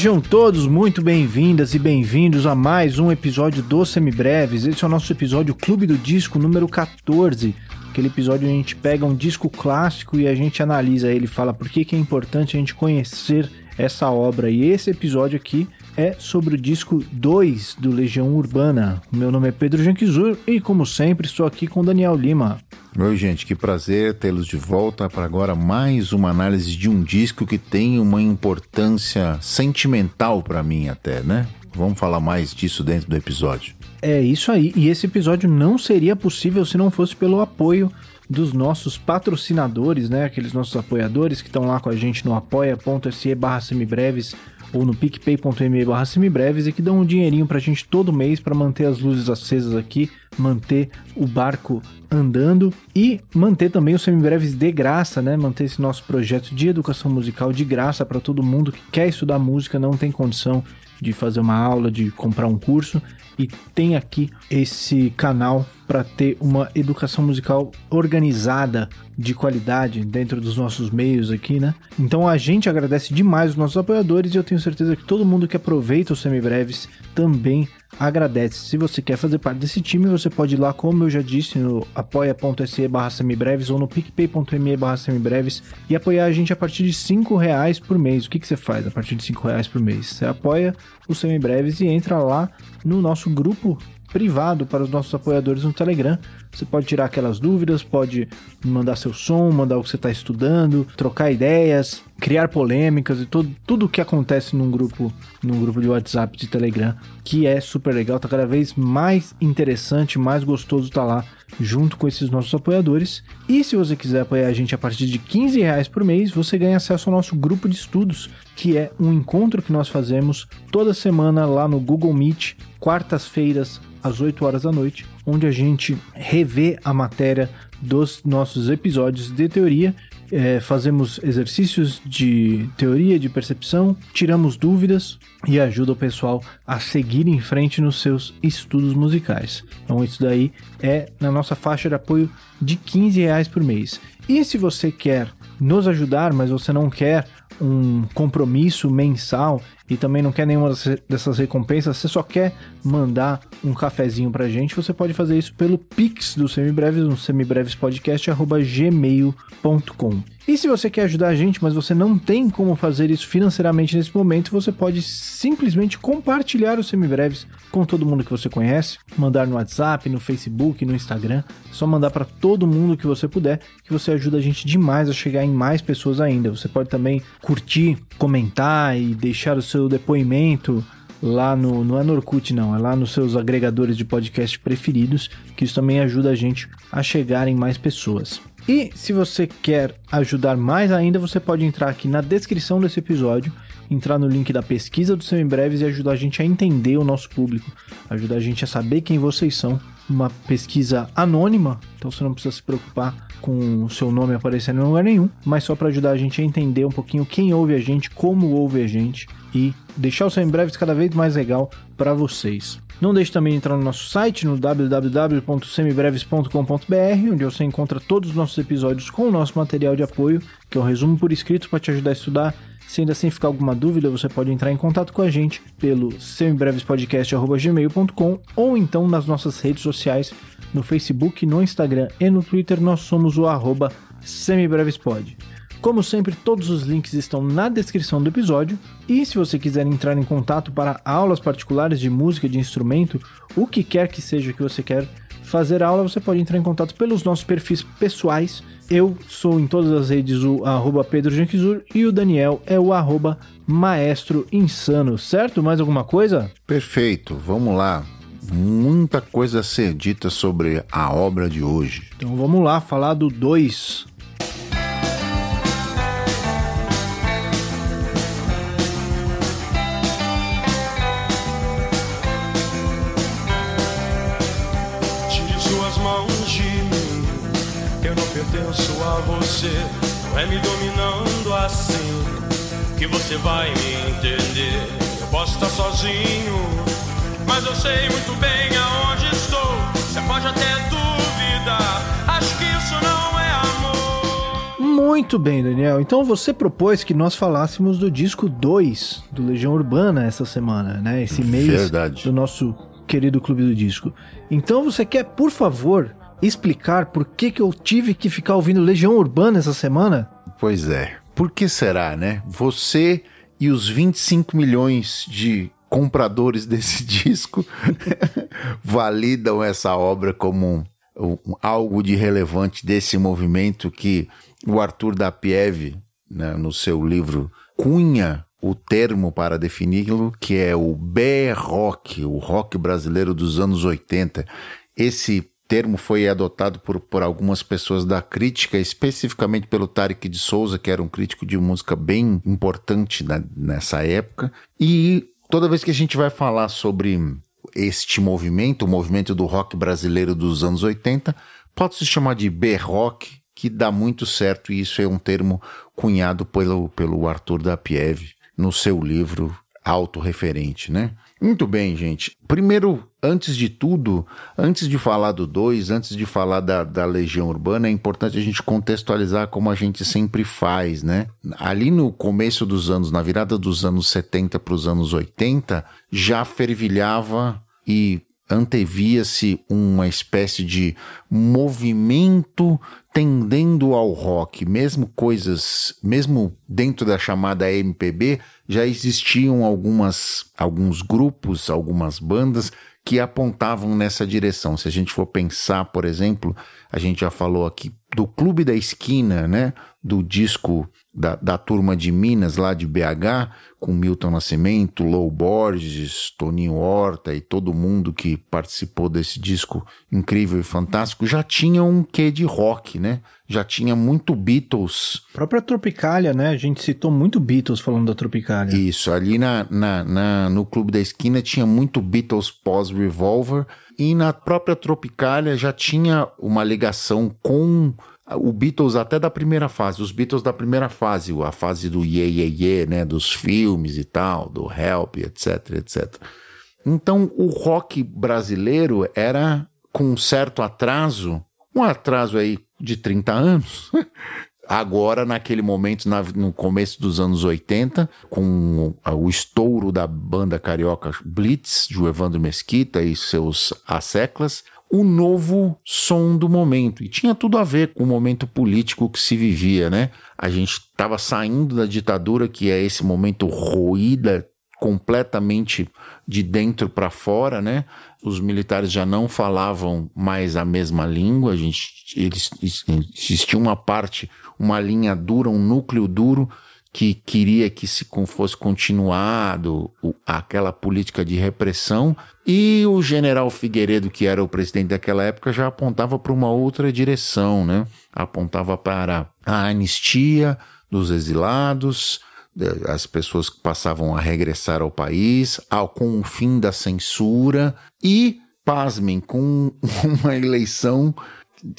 Sejam todos muito bem-vindas e bem-vindos a mais um episódio do Semibreves. Esse é o nosso episódio Clube do Disco número 14. Aquele episódio onde a gente pega um disco clássico e a gente analisa ele, fala por que, que é importante a gente conhecer essa obra. E esse episódio aqui é sobre o disco 2 do Legião Urbana. Meu nome é Pedro Janquizur e, como sempre, estou aqui com Daniel Lima. Oi, gente, que prazer tê-los de volta para agora mais uma análise de um disco que tem uma importância sentimental para mim até, né? Vamos falar mais disso dentro do episódio. É isso aí. E esse episódio não seria possível se não fosse pelo apoio dos nossos patrocinadores, né? Aqueles nossos apoiadores que estão lá com a gente no apoia.se barra semibreves ou no picpay.me barra semibreves e que dão um dinheirinho pra gente todo mês para manter as luzes acesas aqui, manter o barco andando e manter também os semibreves de graça, né? Manter esse nosso projeto de educação musical de graça para todo mundo que quer estudar música, não tem condição de fazer uma aula, de comprar um curso e tem aqui esse canal para ter uma educação musical organizada, de qualidade dentro dos nossos meios aqui, né? Então a gente agradece demais os nossos apoiadores e eu tenho certeza que todo mundo que aproveita os semibreves também agradece. Se você quer fazer parte desse time, você pode ir lá, como eu já disse, no apoia.se barra semibreves ou no picpay.me barra semibreves e apoiar a gente a partir de 5 reais por mês. O que, que você faz a partir de 5 reais por mês? Você apoia os semibreves e entra lá no nosso grupo privado para os nossos apoiadores no Telegram. Você pode tirar aquelas dúvidas, pode mandar seu som, mandar o que você está estudando, trocar ideias, criar polêmicas e tudo, tudo o que acontece num grupo, num grupo de WhatsApp de Telegram, que é super legal, tá cada vez mais interessante, mais gostoso tá lá junto com esses nossos apoiadores. E se você quiser apoiar a gente a partir de 15 reais por mês, você ganha acesso ao nosso grupo de estudos, que é um encontro que nós fazemos toda semana lá no Google Meet, quartas-feiras às 8 horas da noite, onde a gente revê a matéria dos nossos episódios de teoria. É, fazemos exercícios de teoria, de percepção, tiramos dúvidas e ajuda o pessoal a seguir em frente nos seus estudos musicais. Então, isso daí é na nossa faixa de apoio de 15 reais por mês. E se você quer nos ajudar, mas você não quer um compromisso mensal e também não quer nenhuma dessas recompensas, você só quer mandar um cafezinho pra gente, você pode fazer isso pelo Pix do Semibreves, no semibrevespodcast.gmail.com. E se você quer ajudar a gente, mas você não tem como fazer isso financeiramente nesse momento, você pode simplesmente compartilhar os Semibreves com todo mundo que você conhece, mandar no WhatsApp, no Facebook, no Instagram, é só mandar para todo mundo que você puder, que você ajuda a gente demais a chegar em mais pessoas ainda. Você pode também curtir, comentar e deixar o seu seu depoimento lá no. Não é no não, é lá nos seus agregadores de podcast preferidos, que isso também ajuda a gente a chegar em mais pessoas. E se você quer ajudar mais ainda, você pode entrar aqui na descrição desse episódio, entrar no link da pesquisa do Semibreves e ajudar a gente a entender o nosso público, ajudar a gente a saber quem vocês são. Uma pesquisa anônima, então você não precisa se preocupar com o seu nome aparecendo em lugar nenhum, mas só para ajudar a gente a entender um pouquinho quem ouve a gente, como ouve a gente e deixar o Semibreves cada vez mais legal para vocês. Não deixe também de entrar no nosso site no www.semibreves.com.br, onde você encontra todos os nossos episódios com o nosso material de apoio, que é um resumo por escrito para te ajudar a estudar. Se ainda assim ficar alguma dúvida, você pode entrar em contato com a gente pelo semibrevespodcast.gmail.com ou então nas nossas redes sociais, no Facebook, no Instagram e no Twitter, nós somos o arroba semibrevespod. Como sempre, todos os links estão na descrição do episódio. E se você quiser entrar em contato para aulas particulares de música, de instrumento, o que quer que seja que você quer fazer aula, você pode entrar em contato pelos nossos perfis pessoais. Eu sou em todas as redes o arroba Pedro Janquizur e o Daniel é o arroba Maestro Insano, certo? Mais alguma coisa? Perfeito, vamos lá. Muita coisa a ser dita sobre a obra de hoje. Então vamos lá falar do 2, pertenço a você. Não é me dominando assim que você vai me entender. Eu posso estar sozinho, mas eu sei muito bem aonde estou. Você pode até duvidar, acho que isso não é amor. Muito bem, Daniel. Então você propôs que nós falássemos do disco 2 do Legião Urbana essa semana, né? Esse mês Verdade. do nosso querido Clube do Disco. Então você quer, por favor, explicar por que, que eu tive que ficar ouvindo Legião Urbana essa semana? Pois é. Por que será, né? Você e os 25 milhões de compradores desse disco validam essa obra como um, um, algo de relevante desse movimento que o Arthur da Pieve, né, no seu livro, cunha o termo para defini-lo, que é o B-Rock, o rock brasileiro dos anos 80. Esse termo foi adotado por, por algumas pessoas da crítica, especificamente pelo Tarek de Souza, que era um crítico de música bem importante na, nessa época. E toda vez que a gente vai falar sobre este movimento, o movimento do rock brasileiro dos anos 80, pode se chamar de B-Rock, que dá muito certo, e isso é um termo cunhado pelo, pelo Arthur da Pieve no seu livro autorreferente, né? Muito bem, gente. Primeiro, antes de tudo, antes de falar do 2, antes de falar da, da Legião Urbana, é importante a gente contextualizar como a gente sempre faz, né? Ali no começo dos anos, na virada dos anos 70 para os anos 80, já fervilhava e antevia-se uma espécie de movimento tendendo ao rock, mesmo coisas, mesmo dentro da chamada MPB, já existiam algumas, alguns grupos, algumas bandas que apontavam nessa direção. Se a gente for pensar, por exemplo, a gente já falou aqui do Clube da Esquina, né? Do disco da, da turma de Minas, lá de BH, com Milton Nascimento, Lou Borges, Toninho Horta e todo mundo que participou desse disco incrível e fantástico, já tinha um quê de rock, né? Já tinha muito Beatles. A própria Tropicália, né? A gente citou muito Beatles falando da Tropicália. Isso, ali na, na, na no Clube da Esquina tinha muito Beatles pós-Revolver e na própria Tropicália já tinha uma ligação com o Beatles até da primeira fase, os Beatles da primeira fase, a fase do yeah, yeah, yeah, né, dos filmes e tal, do Help, etc, etc. Então, o rock brasileiro era com um certo atraso, um atraso aí de 30 anos, agora naquele momento, na, no começo dos anos 80, com o, o estouro da banda carioca Blitz, de Evandro Mesquita e seus asseclas, o novo som do momento. E tinha tudo a ver com o momento político que se vivia, né? A gente estava saindo da ditadura, que é esse momento ruída completamente de dentro para fora, né? Os militares já não falavam mais a mesma língua, a gente eles existia uma parte, uma linha dura, um núcleo duro que queria que se fosse continuado aquela política de repressão, e o general Figueiredo, que era o presidente daquela época, já apontava para uma outra direção, né? Apontava para a anistia dos exilados, as pessoas que passavam a regressar ao país, ao, com o fim da censura e, pasmem, com uma eleição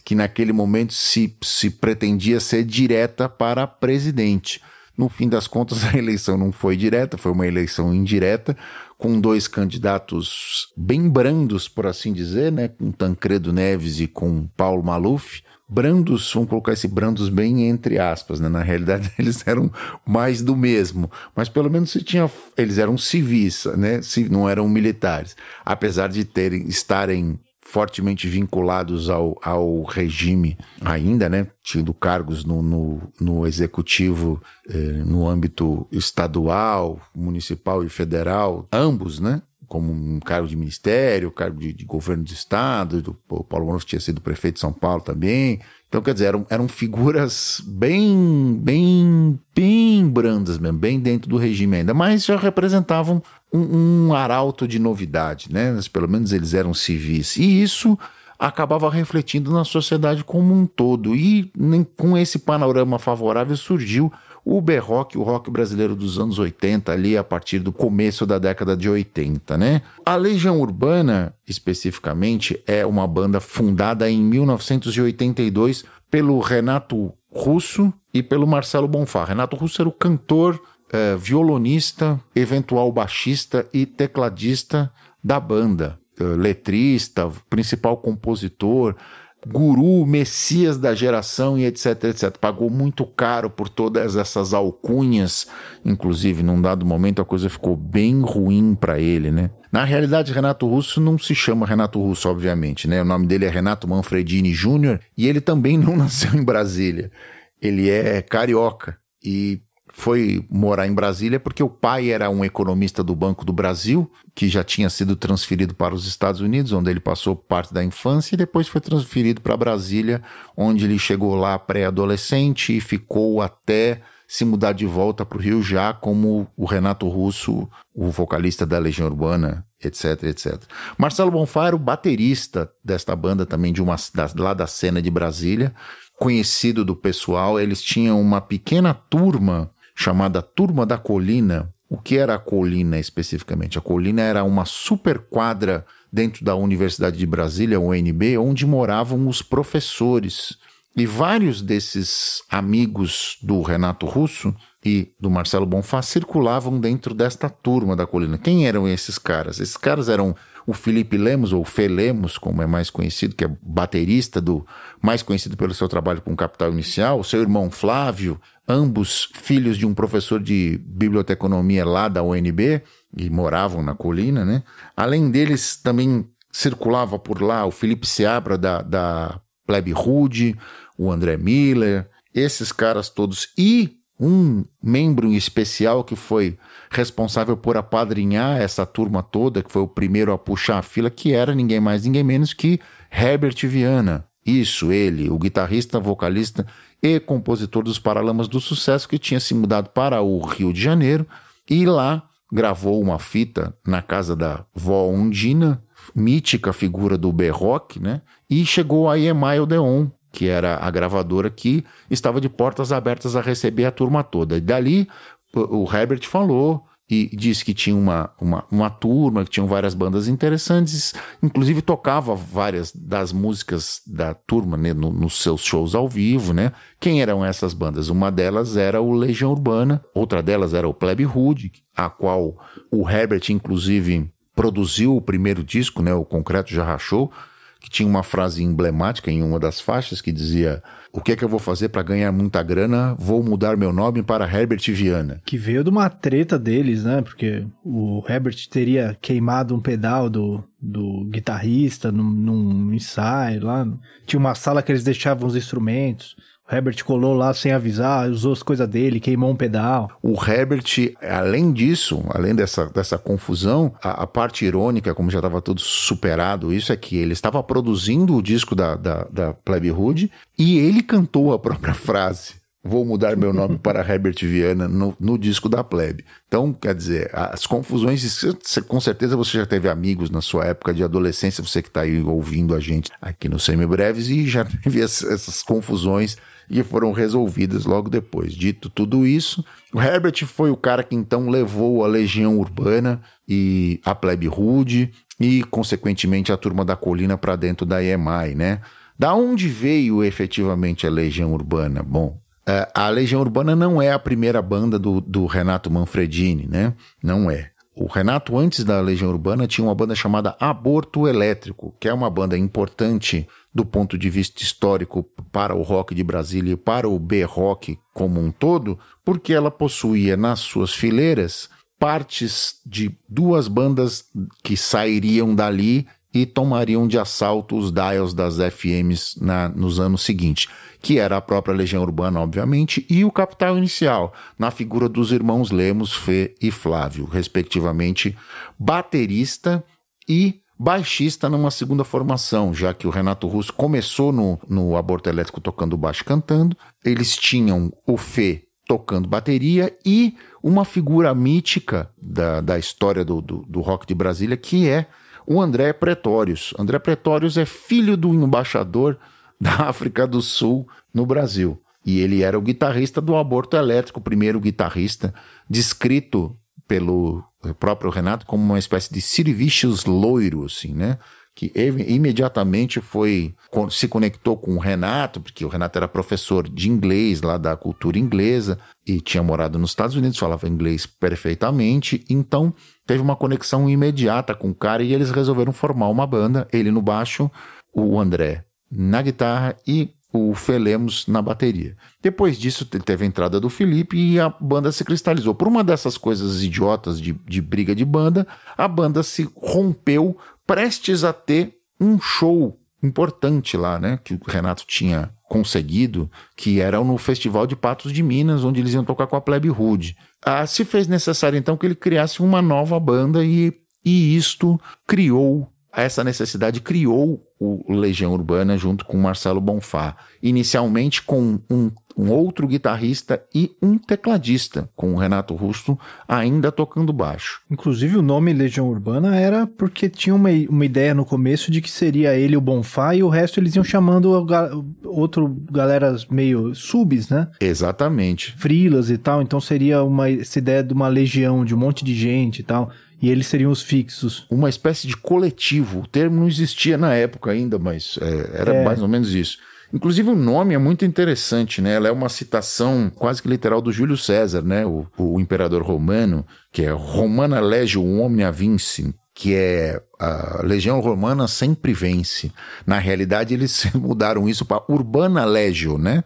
que naquele momento se, se pretendia ser direta para presidente. No fim das contas, a eleição não foi direta, foi uma eleição indireta, com dois candidatos bem brandos, por assim dizer, né? Com Tancredo Neves e com Paulo Maluf. Brandos, vamos colocar esse brandos bem entre aspas, né? Na realidade, eles eram mais do mesmo, mas pelo menos se tinha, eles eram civis, né? Se não eram militares, apesar de terem estarem fortemente vinculados ao, ao regime ainda, né? Tido cargos no, no, no executivo, eh, no âmbito estadual, municipal e federal, ambos, né? Como um cargo de ministério, cargo de, de governo de estado, do, o Paulo Maluf tinha sido prefeito de São Paulo também, então, quer dizer, eram, eram figuras bem, bem, bem brandas mesmo, bem dentro do regime ainda, mas já representavam um, um arauto de novidade, né? Pelo menos eles eram civis. E isso acabava refletindo na sociedade como um todo. E com esse panorama favorável surgiu o B-Rock, o rock brasileiro dos anos 80, ali a partir do começo da década de 80, né? A Legião Urbana, especificamente, é uma banda fundada em 1982 pelo Renato Russo e pelo Marcelo Bonfá. Renato Russo era o cantor, eh, violonista, eventual baixista e tecladista da banda, eh, letrista, principal compositor, guru, messias da geração e etc, etc. Pagou muito caro por todas essas alcunhas, inclusive num dado momento a coisa ficou bem ruim para ele, né? Na realidade, Renato Russo não se chama Renato Russo, obviamente, né? O nome dele é Renato Manfredini Júnior e ele também não nasceu em Brasília. Ele é carioca e foi morar em Brasília porque o pai era um economista do Banco do Brasil, que já tinha sido transferido para os Estados Unidos, onde ele passou parte da infância, e depois foi transferido para Brasília, onde ele chegou lá pré-adolescente e ficou até se mudar de volta para o Rio já como o Renato Russo, o vocalista da Legião Urbana, etc, etc. Marcelo Bonfá era o baterista desta banda também, de uma, da, lá da cena de Brasília, conhecido do pessoal. Eles tinham uma pequena turma chamada Turma da Colina. O que era a Colina especificamente? A Colina era uma super quadra dentro da Universidade de Brasília, UNB, onde moravam os professores. E vários desses amigos do Renato Russo e do Marcelo Bonfá circulavam dentro desta turma da colina. Quem eram esses caras? Esses caras eram o Felipe Lemos, ou Fê Lemos, como é mais conhecido, que é baterista do mais conhecido pelo seu trabalho com Capital Inicial, o seu irmão Flávio, ambos filhos de um professor de biblioteconomia lá da UNB, e moravam na colina, né? Além deles, também circulava por lá o Felipe Seabra da, da Plebe Rude, o André Miller, esses caras todos, e um membro especial que foi responsável por apadrinhar essa turma toda, que foi o primeiro a puxar a fila, que era ninguém mais, ninguém menos que Herbert Viana. Isso, ele, o guitarrista, vocalista e compositor dos Paralamas do Sucesso, que tinha se mudado para o Rio de Janeiro e lá gravou uma fita na casa da vó Undina, mítica figura do B-Rock, né? E chegou a EMI Odeon, que era a gravadora que estava de portas abertas a receber a turma toda. E dali o Herbert falou e disse que tinha uma, uma, uma turma, que tinham várias bandas interessantes, inclusive tocava várias das músicas da turma né, no, nos seus shows ao vivo, né? Quem eram essas bandas? Uma delas era o Legião Urbana, outra delas era o Plebe Hood, a qual o Herbert, inclusive, produziu o primeiro disco, né? O Concreto Já Rachou, que tinha uma frase emblemática em uma das faixas que dizia: O que é que eu vou fazer para ganhar muita grana? Vou mudar meu nome para Herbert Viana. Que veio de uma treta deles, né? Porque o Herbert teria queimado um pedal do, do guitarrista num, num ensaio lá. Tinha uma sala que eles deixavam os instrumentos. Herbert colou lá sem avisar, usou as coisas dele, queimou um pedal. O Herbert, além disso, além dessa, dessa confusão, a, a parte irônica, como já estava tudo superado, isso é que ele estava produzindo o disco da, da, da Plebe Hood e ele cantou a própria frase. Vou mudar meu nome para Herbert Viana no, no, disco da Plebe. Então, quer dizer, as confusões, com certeza você já teve amigos na sua época de adolescência, você que está aí ouvindo a gente aqui no Semibreves, e já teve essas confusões e foram resolvidas logo depois. Dito tudo isso, o Herbert foi o cara que então levou a Legião Urbana e a Plebe Rude e, consequentemente, a Turma da Colina para dentro da EMI, né? Da onde veio efetivamente a Legião Urbana? Bom, é, a Legião Urbana não é a primeira banda do, do Renato Manfredini, né? Não é. O Renato, antes da Legião Urbana, tinha uma banda chamada Aborto Elétrico, que é uma banda importante do ponto de vista histórico para o rock de Brasília e para o B-rock como um todo, porque ela possuía nas suas fileiras partes de duas bandas que sairiam dali e tomariam de assalto os dials das FMs na, nos anos seguintes, que era a própria Legião Urbana, obviamente, e o Capital Inicial, na figura dos irmãos Lemos, Fê e Flávio, respectivamente, baterista e baixista numa segunda formação, já que o Renato Russo começou no, no Aborto Elétrico tocando baixo cantando. Eles tinham o Fê tocando bateria e uma figura mítica da, da história do, do, do rock de Brasília, que é o André Pretórios. André Pretórios é filho do embaixador da África do Sul no Brasil. E ele era o guitarrista do Aborto Elétrico, o primeiro guitarrista descrito pelo próprio Renato como uma espécie de Sirvicius loiro, assim, né? Que imediatamente foi se conectou com o Renato, porque o Renato era professor de inglês lá da cultura inglesa e tinha morado nos Estados Unidos, falava inglês perfeitamente, então teve uma conexão imediata com o cara e eles resolveram formar uma banda, ele no baixo, o André na guitarra e o Felemos na bateria. Depois disso, teve a entrada do Felipe e a banda se cristalizou. Por uma dessas coisas idiotas de, de briga de banda, a banda se rompeu prestes a ter um show importante lá, né? Que o Renato tinha conseguido, que era no Festival de Patos de Minas, onde eles iam tocar com a Plebe Rude. Ah, se fez necessário então que ele criasse uma nova banda e, e isto criou essa necessidade criou o Legião Urbana junto com Marcelo Bonfá, inicialmente com um, um, outro guitarrista e um tecladista, com o Renato Russo ainda tocando baixo. Inclusive o nome Legião Urbana era porque tinha uma, uma ideia no começo de que seria ele o Bonfá e o resto eles iam chamando outro galeras meio subs, né? Exatamente. Frilas e tal, então seria uma essa ideia de uma legião, de um monte de gente e tal e eles seriam os fixos. Uma espécie de coletivo. O termo não existia na época ainda, mas é, era é. mais ou menos isso. Inclusive o nome é muito interessante, né? Ela é uma citação quase que literal do Júlio César, né? O, o imperador romano, que é Romana Legio Omnia Vinci, que é a Legião Romana sempre vence. Na realidade, eles mudaram isso para Urbana Legio, né?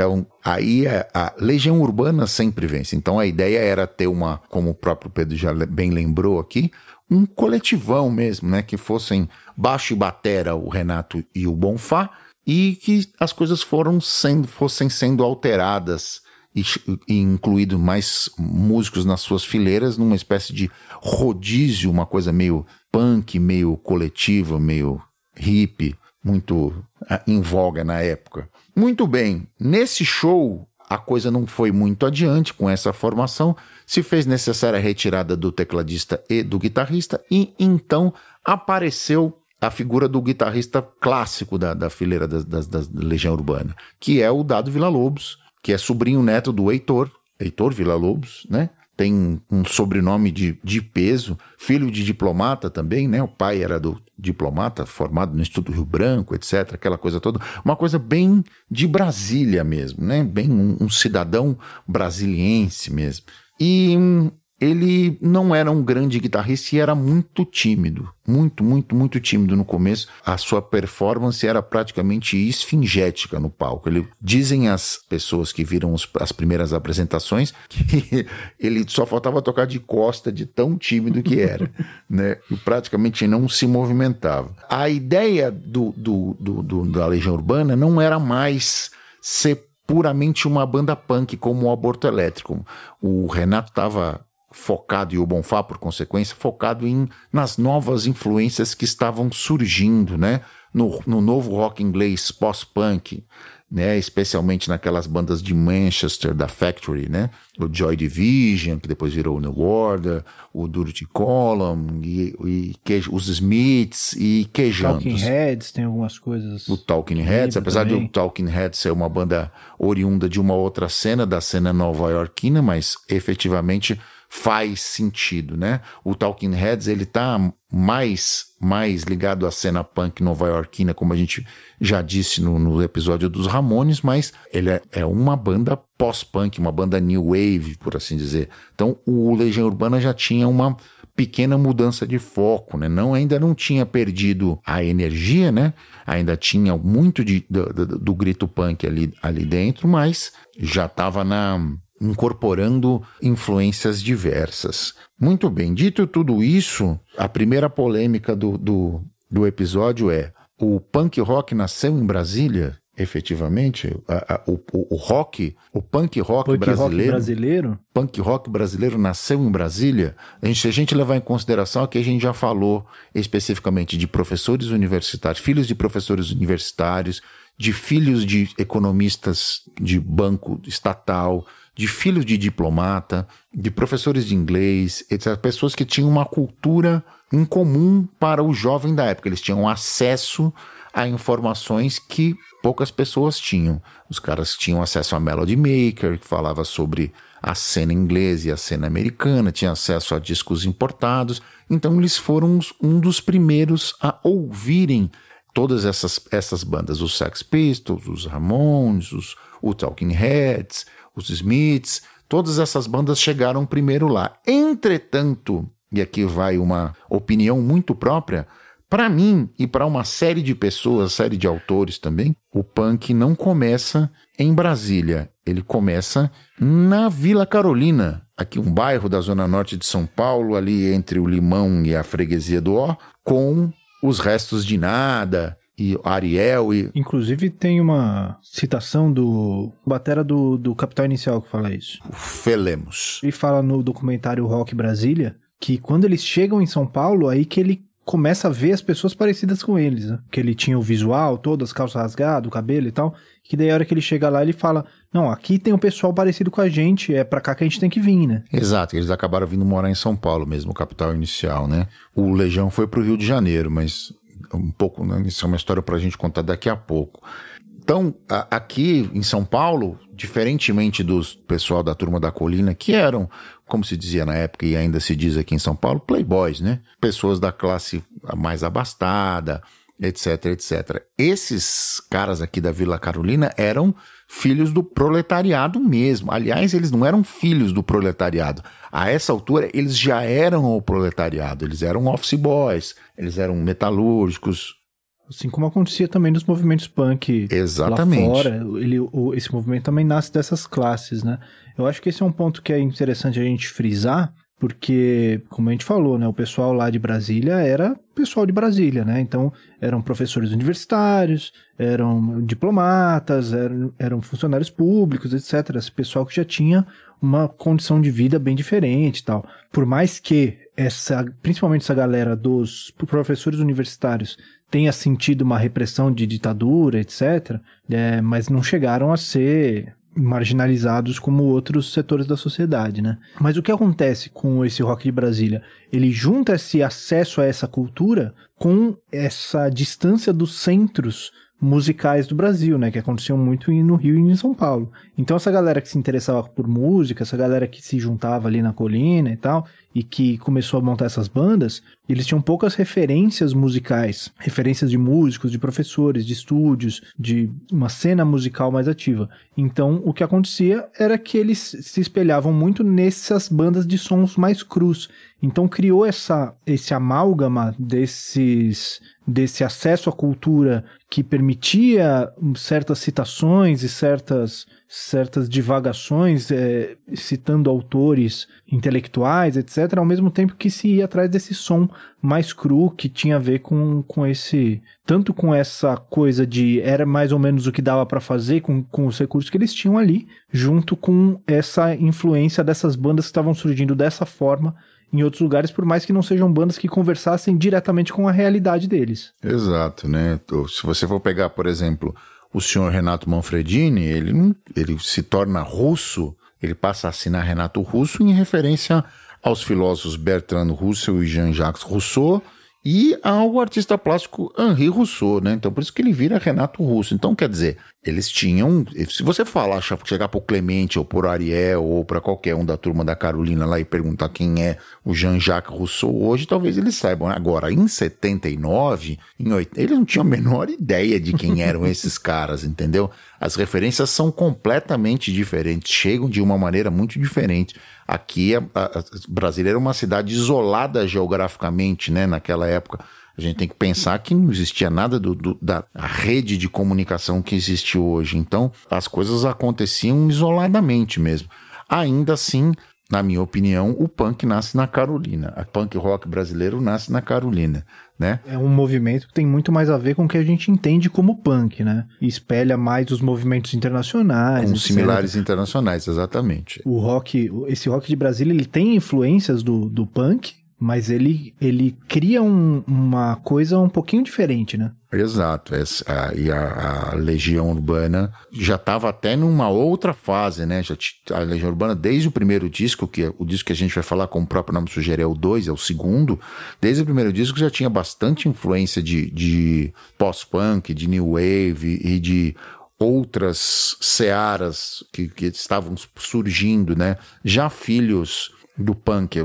Então, aí a, é, a, legião urbana sempre vence. Então, a ideia era ter uma, como o próprio Pedro já bem lembrou aqui, um coletivão mesmo, né? Que fossem baixo e batera o Renato e o Bonfá e que as coisas foram sendo, fossem sendo alteradas e, e incluído mais músicos nas suas fileiras numa espécie de rodízio, uma coisa meio punk, meio coletiva, meio hippie, muito ah, em voga na época. Muito bem, nesse show a coisa não foi muito adiante com essa formação, se fez necessária a retirada do tecladista e do guitarrista, e então apareceu a figura do guitarrista clássico da, da fileira da, da, Legião Urbana, que é o Dado Vila Lobos, que é sobrinho neto do Heitor, Heitor Vila Lobos, né? Tem um sobrenome de, de peso, filho de diplomata também, né? O pai era do diplomata, formado no Instituto Rio Branco, etc., aquela coisa toda. Uma coisa bem de Brasília mesmo, né? Bem um, um cidadão brasiliense mesmo. E hum, ele não era um grande guitarrista e era muito tímido, muito, muito, muito tímido no começo. A sua performance era praticamente esfingética no palco. Ele, dizem as pessoas que viram os, as primeiras apresentações que ele só faltava tocar de costa de tão tímido que era, né? E praticamente não se movimentava. A ideia do, do, do, do da Legião Urbana não era mais ser puramente uma banda punk como o Aborto Elétrico. O Renato estava focado, e o Bonfá, por consequência, focado em, nas novas influências que estavam surgindo, né? No, no novo rock inglês pós-punk, né? Especialmente naquelas bandas de Manchester, da Factory, né? O Joy Division, que depois virou o New Order, o Dirty Column, e, e que, os Smiths e quejantos. Talking Heads tem algumas coisas. O Talking Heads, apesar também. de o Talking Heads ser uma banda oriunda de uma outra cena, da cena nova-iorquina, mas efetivamente faz sentido, né? O Talking Heads, ele tá mais, mais ligado à cena punk nova-iorquina, como a gente já disse no, no episódio dos Ramones, mas ele é, é uma banda pós-punk, uma banda new wave, por assim dizer. Então, o Legião Urbana já tinha uma pequena mudança de foco, né? Não, ainda não tinha perdido a energia, né? Ainda tinha muito de, do, do, do grito punk ali, ali dentro, mas já estava na incorporando influências diversas. Muito bem, dito tudo isso, a primeira polêmica do, do, do episódio é: o punk rock nasceu em Brasília? Efetivamente, a, a, o, o, rock, o punk rock punk brasileiro, rock brasileiro, punk rock brasileiro nasceu em Brasília. A gente, se a gente levar em consideração aqui, a gente já falou especificamente de professores universitários, filhos de professores universitários, de filhos de economistas de banco estatal, de filhos de diplomata, de professores de inglês, etc. Pessoas que tinham uma cultura em comum para o jovem da época. Eles tinham acesso a informações que poucas pessoas tinham. Os caras tinham acesso a Melody Maker, que falava sobre a cena inglesa e a cena americana, tinham acesso a discos importados. Então eles foram um dos primeiros a ouvirem todas essas, essas bandas, os Sex Pistols, os Ramones, os, o Talking Heads, os Smiths, todas essas bandas chegaram primeiro lá. Entretanto, e aqui vai uma opinião muito própria, Para mim e para uma série de pessoas, série de autores também, o punk não começa em Brasília, ele começa na Vila Carolina, aqui um bairro da zona norte de São Paulo, ali entre o Limão e a freguesia do Ó, com os restos de nada, e Ariel e. Inclusive tem uma citação do batera do, do Capital Inicial que fala isso. O Felemos. Ele fala no documentário Rock Brasília que quando eles chegam em São Paulo, aí que ele começa a ver as pessoas parecidas com eles, né? Que ele tinha o visual, todas as calças rasgadas, o cabelo e tal. Que daí a hora que ele chega lá, ele fala: Não, aqui tem um pessoal parecido com a gente, é pra cá que a gente tem que vir, né? Exato, eles acabaram vindo morar em São Paulo mesmo, capital inicial, né? O Legião foi pro Rio de Janeiro, mas um pouco, né? isso é uma história para a gente contar daqui a pouco. Então, a, aqui em São Paulo, diferentemente dos pessoal da turma da colina, que eram, como se dizia na época e ainda se diz aqui em São Paulo, playboys, né? Pessoas da classe mais abastada, etc, etc. Esses caras aqui da Vila Carolina eram filhos do proletariado mesmo. Aliás, eles não eram filhos do proletariado. A essa altura, eles já eram o proletariado. Eles eram office boys, eles eram metalúrgicos. Assim como acontecia também nos movimentos punk Exatamente. lá fora. Ele, o, esse movimento também nasce dessas classes, né? Eu acho que esse é um ponto que é interessante a gente frisar, porque, como a gente falou, né, o pessoal lá de Brasília era pessoal de Brasília, né? Então, eram professores universitários, eram diplomatas, eram, eram funcionários públicos, etc. Esse pessoal que já tinha uma condição de vida bem diferente tal. Por mais que essa, principalmente essa galera dos professores universitários tenha sentido uma repressão de ditadura, etc., é, mas não chegaram a ser marginalizados como outros setores da sociedade, né? Mas o que acontece com esse rock de Brasília? Ele junta esse acesso a essa cultura com essa distância dos centros musicais do Brasil, né? Que aconteciam muito no Rio e em São Paulo. Então essa galera que se interessava por música, essa galera que se juntava ali na colina e tal, e que começou a montar essas bandas, eles tinham poucas referências musicais, referências de músicos, de professores, de estúdios, de uma cena musical mais ativa. Então, o que acontecia era que eles se espelhavam muito nessas bandas de sons mais crus. Então, criou essa, esse amálgama desses desse acesso à cultura que permitia certas citações e certas certas divagações, é, citando autores intelectuais, etc., ao mesmo tempo que se ia atrás desse som mais cru que tinha a ver com, com esse. Tanto com essa coisa de era mais ou menos o que dava para fazer com, com os recursos que eles tinham ali, junto com essa influência dessas bandas que estavam surgindo dessa forma em outros lugares, por mais que não sejam bandas que conversassem diretamente com a realidade deles. Exato, né? Se você for pegar, por exemplo, o senhor Renato Manfredini, ele, ele se torna russo, ele passa a assinar Renato Russo em referência aos filósofos Bertrand Russell e Jean-Jacques Rousseau e ao artista plástico Henri Rousseau, né? Então por isso que ele vira Renato Russo. Então quer dizer, eles tinham, se você falar, chegar pro Clemente ou por Ariel ou para qualquer um da turma da Carolina lá e perguntar quem é o Jean-Jacques Rousseau hoje, talvez eles saibam. Agora, em 79, em 80, eles não tinham a menor ideia de quem eram esses caras, entendeu? As referências são completamente diferentes, chegam de uma maneira muito diferente. Aqui, a, a, a Brasília era uma cidade isolada geograficamente, né, naquela época a gente tem que pensar que não existia nada do, do, da rede de comunicação que existe hoje. Então, as coisas aconteciam isoladamente mesmo. Ainda assim, na minha opinião, o punk nasce na Carolina. O punk rock brasileiro nasce na Carolina, né? É um movimento que tem muito mais a ver com o que a gente entende como punk, né? E espelha mais os movimentos internacionais. Com similares internacionais, exatamente. O rock, esse rock de Brasília, ele tem influências do, do punk, mas ele, ele cria um, uma coisa um pouquinho diferente, né? Exato. Essa, e a, a, Legião Urbana já estava até numa outra fase, né? Já, a Legião Urbana, desde o primeiro disco, que é o disco que a gente vai falar, como o próprio nome sugere, é o 2, é o segundo. Desde o primeiro disco já tinha bastante influência de, de pós-punk, de new wave e de outras searas que, que estavam surgindo, né? Já filhos do punk,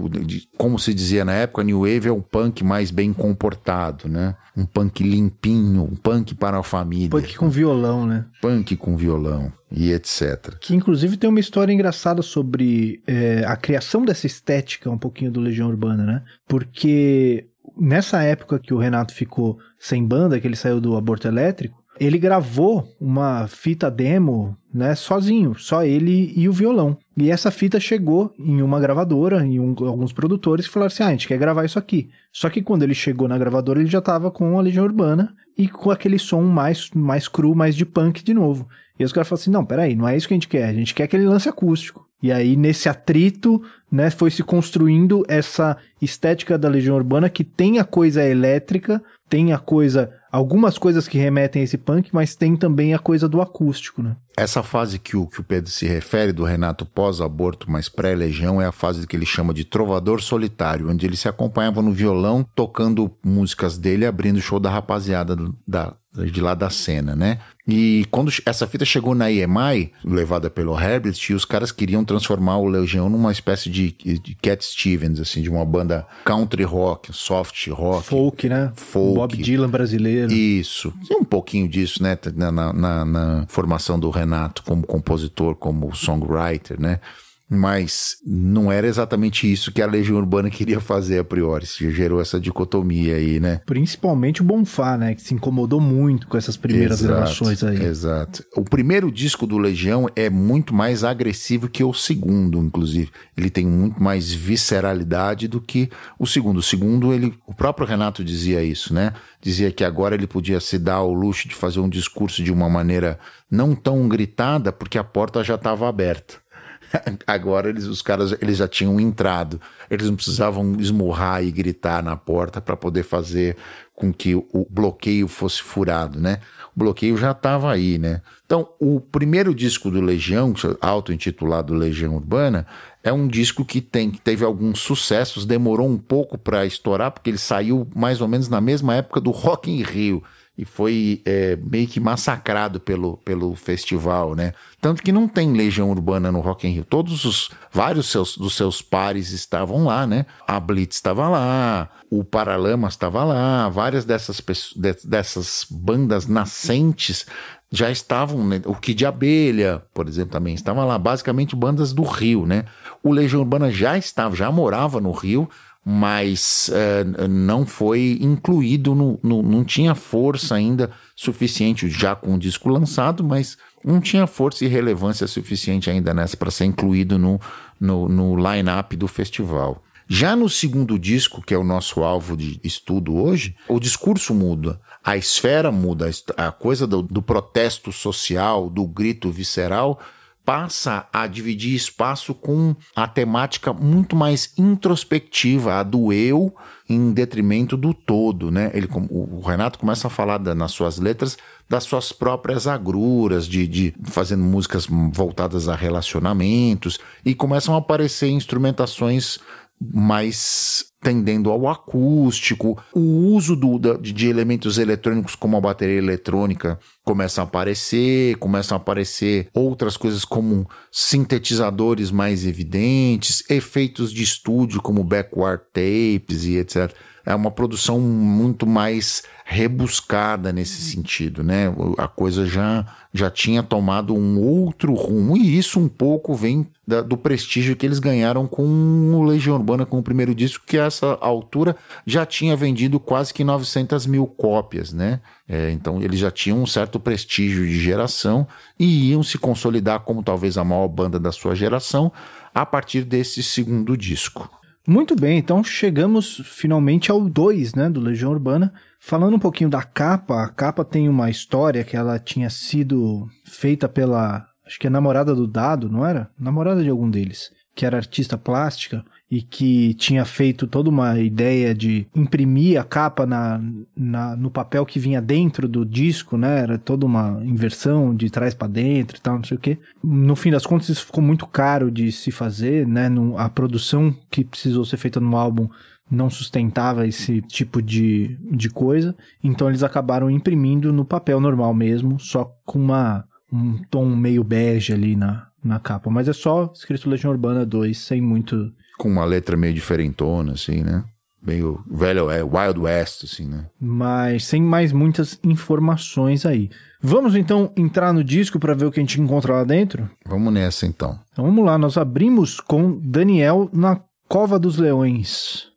como se dizia na época, New Wave é um punk mais bem comportado, né? Um punk limpinho, um punk para a família. Punk com violão, né? Punk com violão e etc. Que inclusive tem uma história engraçada sobre é, a criação dessa estética um pouquinho do Legião Urbana, né? Porque nessa época que o Renato ficou sem banda, que ele saiu do aborto elétrico, ele gravou uma fita demo, né, sozinho, só ele e o violão. E essa fita chegou em uma gravadora, em um, alguns produtores que falaram assim: ah, a gente quer gravar isso aqui. Só que quando ele chegou na gravadora, ele já tava com a Legião Urbana e com aquele som mais, mais cru, mais de punk de novo. E os caras falaram assim: não, peraí, não é isso que a gente quer, a gente quer aquele lance acústico. E aí, nesse atrito, né, foi se construindo essa estética da Legião Urbana que tem a coisa elétrica, tem a coisa algumas coisas que remetem a esse punk, mas tem também a coisa do acústico, né? Essa fase que o, que o Pedro se refere, do Renato pós-aborto, mas pré-legião, é a fase que ele chama de trovador solitário, onde ele se acompanhava no violão, tocando músicas dele, abrindo o show da rapaziada da, de lá da cena, né? E quando essa fita chegou na EMI, levada pelo Herbert, os caras queriam transformar o Legião numa espécie de, de Cat Stevens, assim, de uma banda country rock, soft rock. Folk, né? Folk. Bob Dylan brasileiro. Isso. Tem um pouquinho disso, né? Na, na, na formação do Renato como compositor, como songwriter, né? Mas não era exatamente isso que a Legião Urbana queria fazer a priori. Se gerou essa dicotomia aí, né? Principalmente o Bonfá, né? Que se incomodou muito com essas primeiras exato, gravações aí. Exato. O primeiro disco do Legião é muito mais agressivo que o segundo, inclusive. Ele tem muito mais visceralidade do que o segundo. O segundo, ele, o próprio Renato dizia isso, né? Dizia que agora ele podia se dar ao luxo de fazer um discurso de uma maneira não tão gritada, porque a porta já estava aberta. Agora eles, os caras eles já tinham entrado. Eles não precisavam esmurrar e gritar na porta para poder fazer com que o bloqueio fosse furado, né? O bloqueio já estava aí, né? Então, o primeiro disco do Legião, auto-intitulado Legião Urbana, é um disco que tem que teve alguns sucessos, demorou um pouco para estourar, porque ele saiu mais ou menos na mesma época do Rock in Rio e foi é, meio que massacrado pelo, pelo festival, né? Tanto que não tem Legião Urbana no Rock in Rio. Todos os vários seus, dos seus pares estavam lá, né? A Blitz estava lá, o Paralamas estava lá, várias dessas, dessas bandas nascentes já estavam, né? o Kid Abelha, por exemplo, também estava lá, basicamente bandas do Rio, né? O Legião Urbana já estava, já morava no Rio, mas uh, não foi incluído, no, no, não tinha força ainda suficiente, já com o disco lançado, mas não tinha força e relevância suficiente ainda nessa para ser incluído no, no, no line-up do festival. Já no segundo disco, que é o nosso alvo de estudo hoje, o discurso muda, a esfera muda, a coisa do, do protesto social, do grito visceral, passa a dividir espaço com a temática muito mais introspectiva, a do eu, em detrimento do todo, né? Ele, o Renato começa a falar da, nas suas letras das suas próprias agruras, de, de fazendo músicas voltadas a relacionamentos, e começam a aparecer instrumentações mais tendendo ao acústico, o uso do, de elementos eletrônicos como a bateria eletrônica começa a aparecer, começam a aparecer outras coisas como sintetizadores mais evidentes, efeitos de estúdio como backward tapes e etc é uma produção muito mais rebuscada nesse sentido, né? A coisa já, já tinha tomado um outro rumo, e isso um pouco vem da, do prestígio que eles ganharam com o Legião Urbana, com o primeiro disco, que a essa altura já tinha vendido quase que 900 mil cópias, né? É, então eles já tinham um certo prestígio de geração e iam se consolidar como talvez a maior banda da sua geração a partir desse segundo disco. Muito bem, então chegamos finalmente ao 2, né, do Legião Urbana. Falando um pouquinho da capa, a capa tem uma história que ela tinha sido feita pela, acho que é namorada do Dado, não era? Namorada de algum deles, que era artista plástica e que tinha feito toda uma ideia de imprimir a capa na, na, no papel que vinha dentro do disco, né? Era toda uma inversão de trás para dentro e tal, não sei o quê. No fim das contas, isso ficou muito caro de se fazer, né? No, a produção que precisou ser feita no álbum não sustentava esse tipo de, de coisa, então eles acabaram imprimindo no papel normal mesmo, só com uma, um tom meio bege ali na, na capa. Mas é só escrito Legião Urbana 2, sem muito com uma letra meio diferentona, assim, né? Meio velho, é Wild West, assim, né? Mas sem mais muitas informações aí. Vamos então entrar no disco para ver o que a gente encontra lá dentro? Vamos nessa então. Então vamos lá, nós abrimos com Daniel na Cova dos Leões.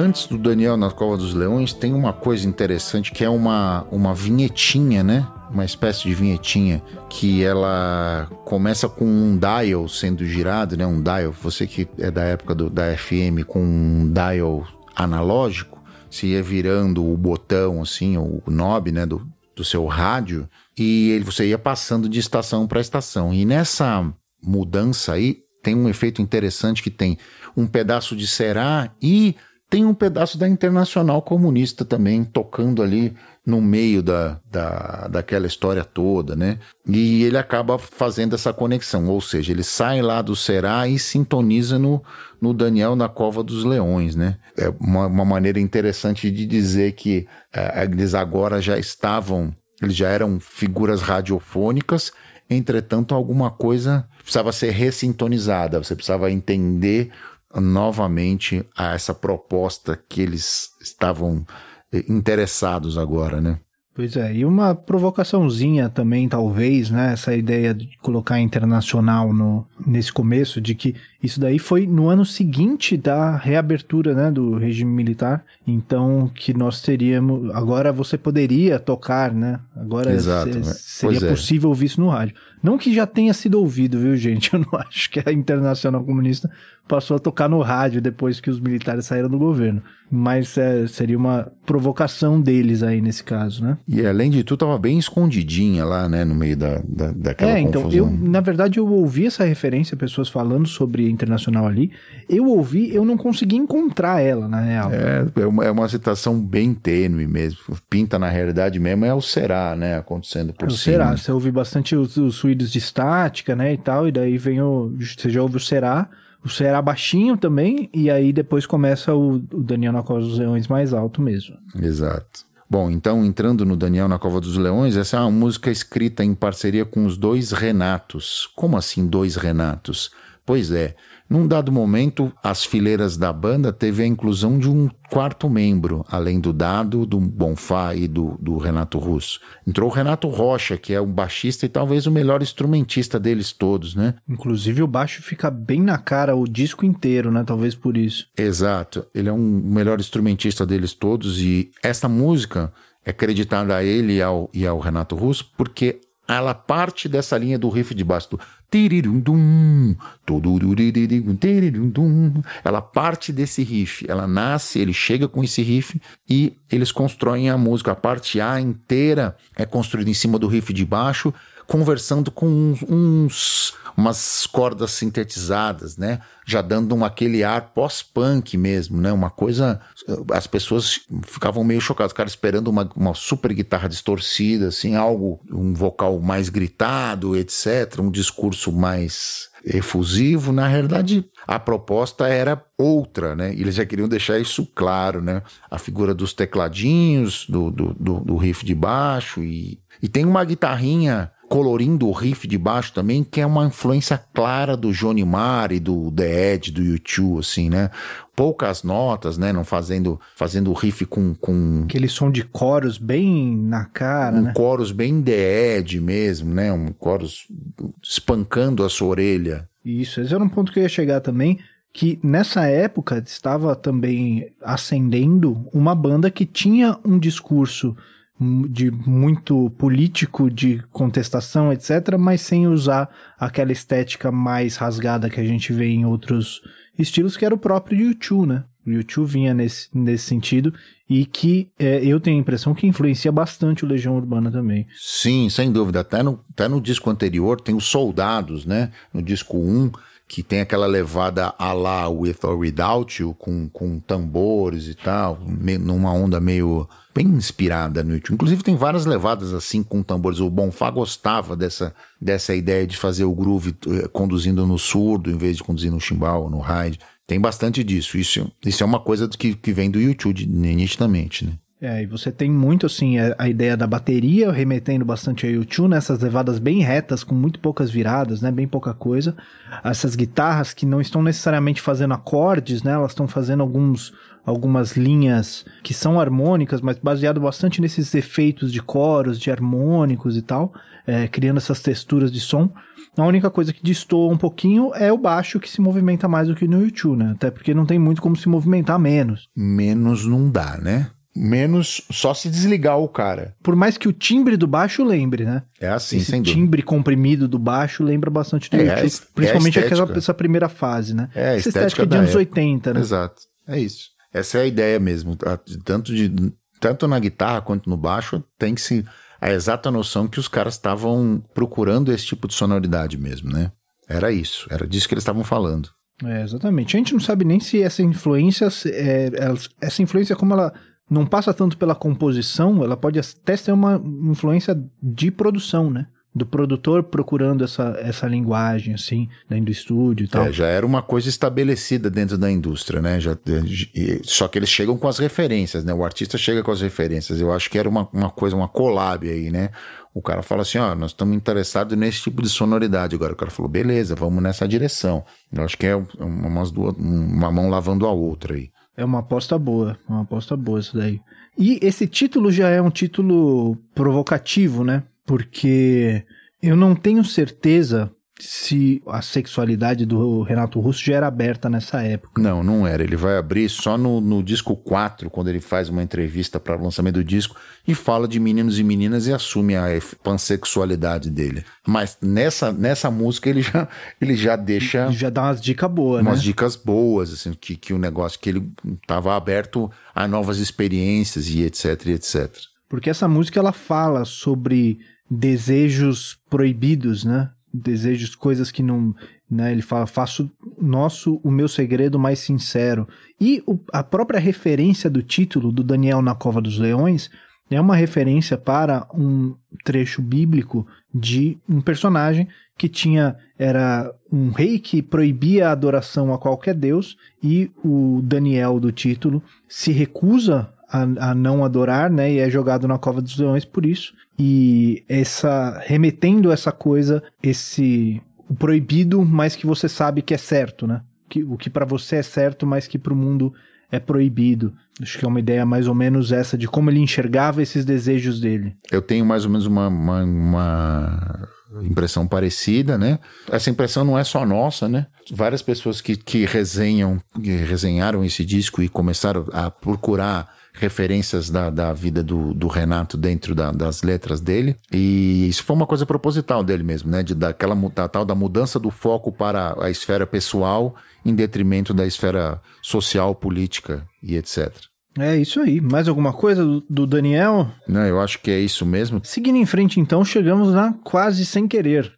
Antes do Daniel na Cova dos Leões, tem uma coisa interessante que é uma, uma vinhetinha, né? Uma espécie de vinhetinha que ela começa com um dial sendo girado, né? Um dial. Você que é da época do, da FM com um dial analógico, se ia virando o botão, assim, o knob, né? Do, do seu rádio e ele, você ia passando de estação para estação. E nessa mudança aí tem um efeito interessante que tem um pedaço de Será e tem um pedaço da Internacional Comunista também tocando ali no meio da, da, daquela história toda, né? E ele acaba fazendo essa conexão, ou seja, ele sai lá do Será e sintoniza no, no Daniel na Cova dos Leões, né? É uma, uma maneira interessante de dizer que é, eles agora já estavam, eles já eram figuras radiofônicas, entretanto alguma coisa precisava ser ressintonizada, você precisava entender novamente a essa proposta que eles estavam eh, interessados agora, né? Pois é, e uma provocaçãozinha também, talvez, né? Essa ideia de colocar internacional no, nesse começo, de que isso daí foi no ano seguinte da reabertura né, do regime militar. Então, que nós teríamos. Agora você poderia tocar, né? Agora Exato, se, seria é. possível ouvir isso no rádio. Não que já tenha sido ouvido, viu, gente? Eu não acho que a Internacional Comunista passou a tocar no rádio depois que os militares saíram do governo. Mas é, seria uma provocação deles aí nesse caso, né? E além de tudo, tava bem escondidinha lá, né, no meio da, da, daquela É, então, confusão. eu, na verdade, eu ouvi essa referência, pessoas falando sobre Internacional ali. Eu ouvi, eu não consegui encontrar ela, na real. É, é uma, é uma citação bem tênue mesmo. Pinta na realidade mesmo, é o Será, né, acontecendo por é o cima. Será, você ouve bastante os, os suídos de estática, né, e tal, e daí vem o... Você já ouve o Será o Será baixinho também, e aí depois começa o, o Daniel na Cova dos Leões mais alto mesmo. Exato. Bom, então entrando no Daniel na Cova dos Leões, essa é uma música escrita em parceria com os dois Renatos. Como assim dois Renatos? Pois é, num dado momento, as fileiras da banda teve a inclusão de um quarto membro, além do Dado, do Bonfá e do, do Renato Russo. Entrou o Renato Rocha, que é um baixista e talvez o melhor instrumentista deles todos, né? Inclusive o baixo fica bem na cara o disco inteiro, né? Talvez por isso. Exato. Ele é um melhor instrumentista deles todos e esta música é creditada a ele e ao, e ao Renato Russo porque ela parte dessa linha do riff de baixo do ela parte desse riff, ela nasce, ele chega com esse riff e eles constroem a música. A parte A inteira é construída em cima do riff de baixo, conversando com uns, uns umas cordas sintetizadas, né? Já dando um, aquele ar pós-punk mesmo, né? Uma coisa. As pessoas ficavam meio chocadas, cara esperando uma, uma super guitarra distorcida, assim, algo, um vocal mais gritado, etc., um discurso mais efusivo, na realidade a proposta era outra, né? Eles já queriam deixar isso claro, né? A figura dos tecladinhos, do, do, do, do riff de baixo e, e tem uma guitarrinha colorindo o riff de baixo também, que é uma influência clara do Johnny Marr e do The Edge, do U2, assim, né? Poucas notas, né? Não fazendo, fazendo o riff com, com... Aquele som de coros bem na cara, um né? coros bem The Edge mesmo, né? Um coros espancando a sua orelha. Isso, esse era um ponto que eu ia chegar também, que nessa época estava também ascendendo uma banda que tinha um discurso de muito político, de contestação, etc., mas sem usar aquela estética mais rasgada que a gente vê em outros estilos, que era o próprio YouTube, né? O YouTube vinha nesse, nesse sentido e que é, eu tenho a impressão que influencia bastante o Legião Urbana também. Sim, sem dúvida. Até no, até no disco anterior tem os Soldados, né? No disco 1, que tem aquela levada a lá With or Without You, com, com tambores e tal, numa onda meio bem inspirada no YouTube. Inclusive tem várias levadas assim com tambores. O Bonfá gostava dessa, dessa ideia de fazer o groove eh, conduzindo no surdo em vez de conduzir no chimbal ou no ride. Tem bastante disso. Isso, isso é uma coisa que, que vem do YouTube nitidamente, né? É, e você tem muito, assim, a, a ideia da bateria, remetendo bastante a YouTube, nessas né? levadas bem retas, com muito poucas viradas, né? Bem pouca coisa. Essas guitarras que não estão necessariamente fazendo acordes, né? Elas estão fazendo alguns, algumas linhas que são harmônicas, mas baseado bastante nesses efeitos de coros, de harmônicos e tal, é, criando essas texturas de som. A única coisa que destoa um pouquinho é o baixo que se movimenta mais do que no YouTube, né? Até porque não tem muito como se movimentar menos. Menos não dá, né? Menos só se desligar o cara. Por mais que o timbre do baixo lembre, né? É assim, Esse sem dúvida. timbre comprimido do baixo lembra bastante do É, YouTube, é principalmente é aquela, essa primeira fase, né? É, a essa estética estética de anos época. 80, né? Exato. É isso. Essa é a ideia mesmo. tá? Tanto, de, tanto na guitarra quanto no baixo, tem que se. A exata noção que os caras estavam procurando esse tipo de sonoridade mesmo, né? Era isso. Era disso que eles estavam falando. É, exatamente. A gente não sabe nem se essa influência, é, essa influência, como ela não passa tanto pela composição, ela pode até ser uma influência de produção, né? Do produtor procurando essa, essa linguagem, assim, dentro do estúdio e tal. É, já era uma coisa estabelecida dentro da indústria, né? Já, e- só que eles chegam com as referências, né? O artista chega com as referências. Eu acho que era uma, uma coisa, uma collab aí, né? O cara fala assim, ó, nós estamos interessados nesse tipo de sonoridade. Agora o cara falou, beleza, vamos nessa direção. Eu acho que é umas duas, uma mão lavando a outra aí. É uma aposta boa, é uma aposta boa isso daí. E esse título já é um título provocativo, né? Porque eu não tenho certeza se a sexualidade do Renato Russo já era aberta nessa época. Não, não era. Ele vai abrir só no, no disco 4, quando ele faz uma entrevista para o lançamento do disco e fala de meninos e meninas e assume a pansexualidade dele. Mas nessa, nessa música ele já, ele já deixa Já dá umas dicas boas, né? umas dicas boas, assim, que, que o negócio, que ele estava aberto a novas experiências e etc, e etc. Porque essa música ela fala sobre desejos proibidos, né? Desejos, coisas que não. Né? Ele fala, faço nosso o meu segredo mais sincero. E o- a própria referência do título do Daniel na Cova dos Leões é uma referência para um trecho bíblico de um personagem que tinha era um rei que proibia a adoração a qualquer deus e o Daniel do título se recusa a, a não adorar, né, e é jogado na cova dos leões por isso. E essa remetendo essa coisa, esse o proibido, mas que você sabe que é certo, né? Que, o que para você é certo, mas que para o mundo é proibido. Acho que é uma ideia mais ou menos essa de como ele enxergava esses desejos dele. Eu tenho mais ou menos uma, uma, uma impressão parecida, né? Essa impressão não é só nossa, né? Várias pessoas que, que resenham, que resenharam esse disco e começaram a procurar referências da, da vida do, do Renato dentro da- das letras dele. E isso foi uma coisa proposital dele mesmo, né? De daquela da, tal da mudança do foco para a esfera pessoal em detrimento da esfera social, política e etc. É isso aí. Mais alguma coisa do, do Daniel? Não, eu acho que é isso mesmo. Seguindo em frente, então, chegamos na quase sem querer.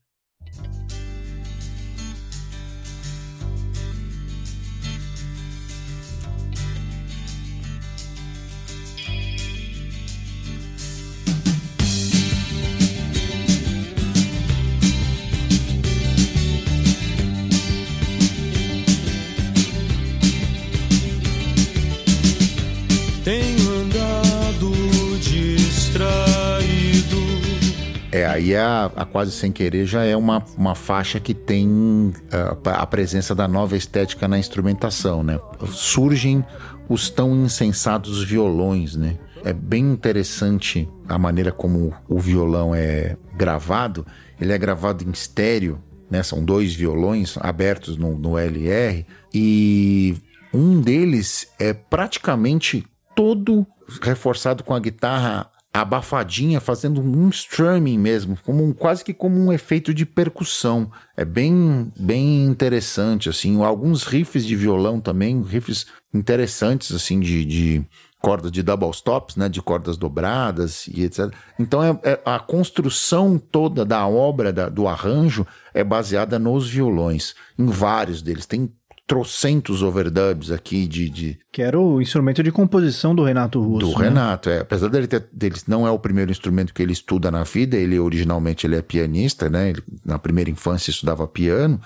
É, aí a, a Quase Sem Querer já é uma, uma faixa que tem ah, a presença da nova estética na instrumentação, né? Surgem os tão insensatos violões, né? É bem interessante a maneira como o violão é gravado. Ele é gravado em estéreo, né? São dois violões abertos no, no LR e um deles é praticamente todo reforçado com a guitarra abafadinha, fazendo um strumming mesmo, como um- quase que como um efeito de percussão. É bem, bem interessante, assim. Alguns riffs de violão também, riffs interessantes, assim, de, de cordas de double stops, né, de cordas dobradas e etc. Então é, é- a construção toda da obra, da- do arranjo, é baseada nos violões, em vários deles. Tem trocentos overdubs aqui de, de, Que era o instrumento de composição do Renato Russo. do né? Renato, é. Apesar dele ter, dele não é o primeiro instrumento que ele estuda na vida, ele originalmente ele é pianista, né? Ele, na primeira infância estudava piano,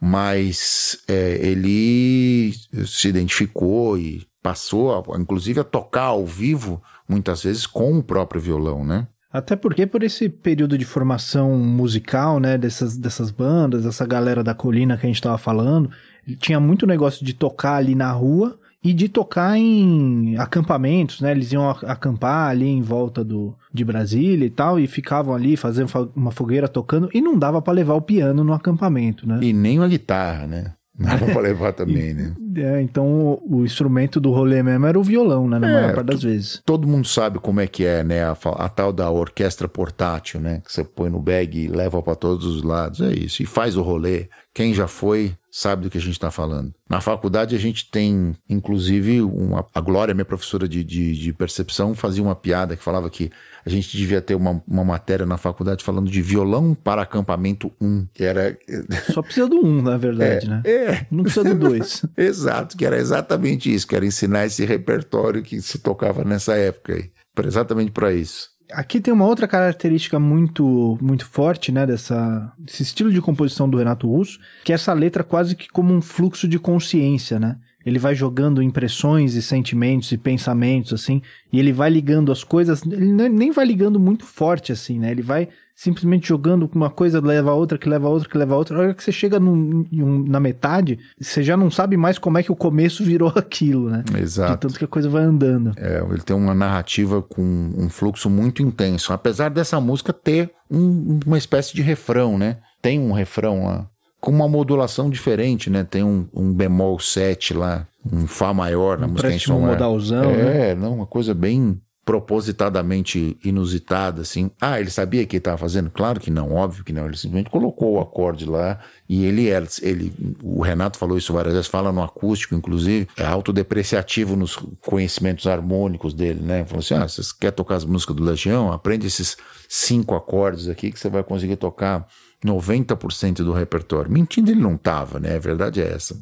mas é, ele se identificou e passou, a, inclusive, a tocar ao vivo, muitas vezes com o próprio violão, né? Até porque por esse período de formação musical, né, dessas, dessas bandas, dessa galera da colina que a gente tava falando, tinha muito negócio de tocar ali na rua e de tocar em acampamentos, né? Eles iam acampar ali em volta do, de Brasília e tal, e ficavam ali fazendo uma fogueira tocando, e não dava para levar o piano no acampamento, né? E nem uma guitarra, né? Não dava pra levar também, né? É, então o, o, instrumento do rolê mesmo era o violão, né? Na é, maior parte das vezes. Todo mundo sabe como é que é, né? A, a, tal da orquestra portátil, né? Que você põe no bag e leva para todos os lados. É isso. E faz o rolê. Quem já foi sabe do que a gente está falando. Na faculdade a gente tem, inclusive, uma, a Glória, minha professora de, de, de, percepção, fazia uma piada que falava que a gente devia ter uma, uma matéria na faculdade falando de violão para acampamento 1, que era... Só precisa do 1, na verdade, é, né? É. Não precisa do 2. Exato, que era exatamente isso, que era ensinar esse repertório que se tocava nessa época aí. Exatamente para isso. Aqui tem uma outra característica muito muito forte, né, dessa desse estilo de composição do Renato Russo, que é essa letra quase que como um fluxo de consciência, né? Ele vai jogando impressões e sentimentos e pensamentos assim, e ele vai ligando as coisas, ele nem vai ligando muito forte assim, né? Ele vai simplesmente jogando uma coisa leva a outra, que leva a outra, que leva a outra. A hora que você chega num, na metade, você já não sabe mais como é que o começo virou aquilo, né? Exato. De tanto que a coisa vai andando. É, ele tem uma narrativa com um fluxo muito intenso. Apesar dessa música ter um, uma espécie de refrão, né? Tem um refrão lá. Com uma modulação diferente, né? Tem um, um bemol 7 lá, um Fá maior na um música. Um modalzão, é, né? não, uma coisa bem propositadamente inusitada, assim. Ah, ele sabia que estava fazendo? Claro que não, óbvio que não. Ele simplesmente colocou o acorde lá e ele é, ele, o Renato falou isso várias vezes, fala no acústico, inclusive, é autodepreciativo nos conhecimentos harmônicos dele, né? Falou assim: ah, você quer tocar as músicas do Legião? Aprende esses cinco acordes aqui que você vai conseguir tocar 90% do repertório. Mentindo ele não estava, né? A verdade é essa.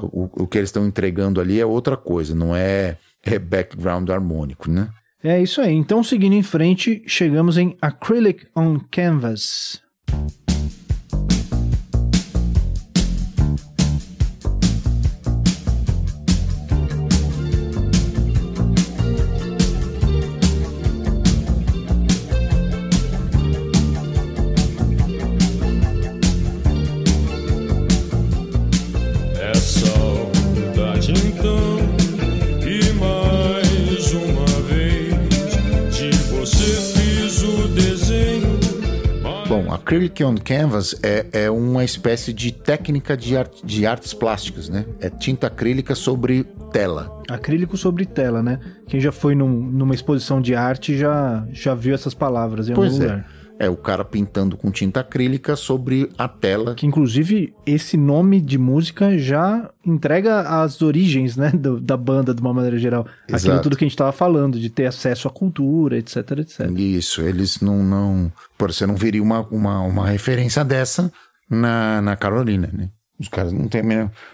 O, o que eles estão entregando ali é outra coisa, não é, é background harmônico, né? É isso aí. Então, seguindo em frente, chegamos em Acrylic on Canvas. Acrylic on Canvas é, é uma espécie de técnica de, art, de artes plásticas, né? É tinta acrílica sobre tela. Acrílico sobre tela, né? Quem já foi num, numa exposição de arte já, já viu essas palavras em algum é. lugar. É o cara pintando com tinta acrílica sobre a tela. Que inclusive esse nome de música já entrega as origens, né, do, da banda de uma maneira geral. Exato. Aquilo tudo que a gente estava falando, de ter acesso à cultura, etc, etc. Isso, eles não, não, por você não viria uma, uma, uma referência dessa na, na Carolina, né? Os caras não tem,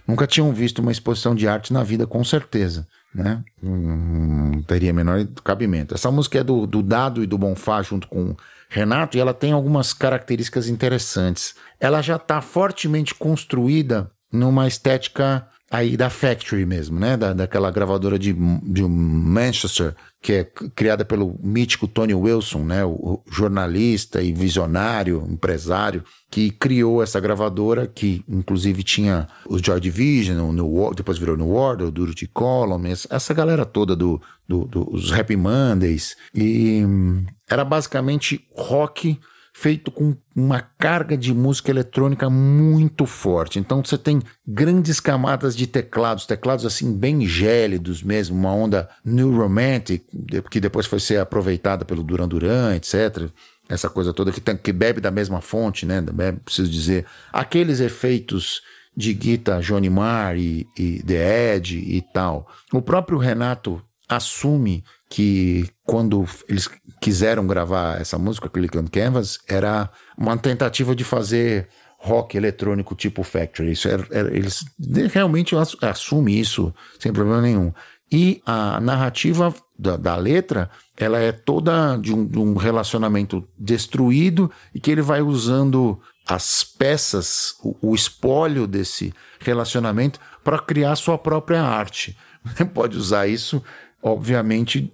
nunca tinham visto uma exposição de arte na vida, com certeza. Né? Não teria menor cabimento. Essa música é do, do Dado e do Bonfá, junto com Renato, e ela tem algumas características interessantes. Ela já está fortemente construída numa estética aí da Factory mesmo, né? Da, daquela gravadora de, de Manchester, que é criada pelo mítico Tony Wilson, né? O, o, jornalista e visionário, empresário, que criou essa gravadora, que inclusive tinha os Joy Division, depois virou no Ward, o Duruti Column, essa galera toda do, do, dos Happy Mondays. E hum, era basicamente rock feito com uma carga de música eletrônica muito forte. Então você tem grandes camadas de teclados, teclados assim bem gélidos mesmo, uma onda new romantic, que depois foi ser aproveitada pelo Duran Duran, etc. Essa coisa toda que, tem, que bebe da mesma fonte, né? Preciso dizer. Aqueles efeitos de guitarra Johnny Marr e, e The Edge e tal. O próprio Renato assume que quando eles quiseram gravar essa música, Click on Canvas, era uma tentativa de fazer rock eletrônico tipo Factory. Isso era, era, eles realmente assumem isso sem problema nenhum. E a narrativa da, da letra, ela é toda de um, de um, relacionamento destruído e que ele vai usando as peças, o, o espólio desse relacionamento para criar sua própria arte pode usar isso, obviamente,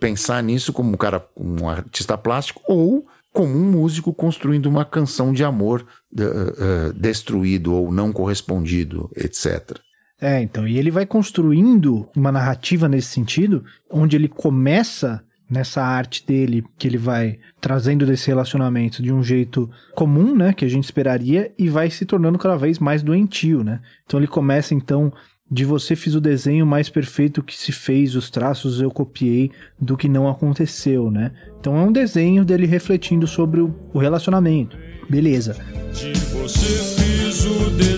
pensar nisso como um cara, um artista plástico ou como um músico construindo uma canção de amor uh, uh, destruído ou não correspondido, etc. É, então, e ele vai construindo uma narrativa nesse sentido, onde ele começa nessa arte dele, que ele vai trazendo desse relacionamento de um jeito comum, né, que a gente esperaria, e vai se tornando cada vez mais doentio, né? Então ele começa então de você fiz o desenho mais perfeito que se fez, os traços eu copiei do que não aconteceu, né? Então é um desenho dele refletindo sobre o, relacionamento. Beleza. De você fiz o desenho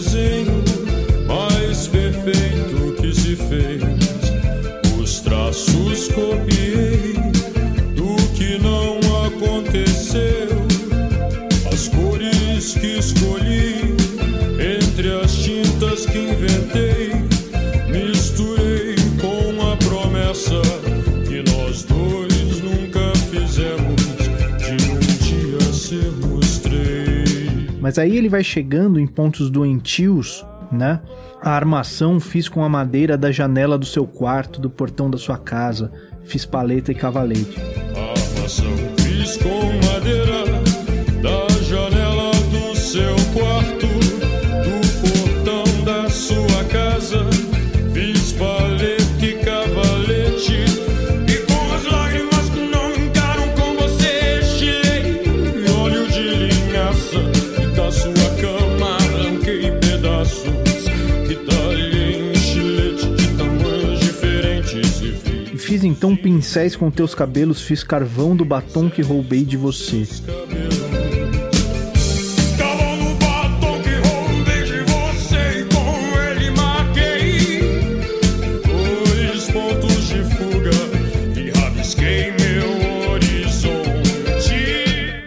Mas aí ele vai chegando em pontos doentios, né? A armação fiz com a madeira da janela do seu quarto, do portão da sua casa. Fiz paleta e cavalete. Armação Então pincéis com teus cabelos, fiz carvão do batom que roubei de você.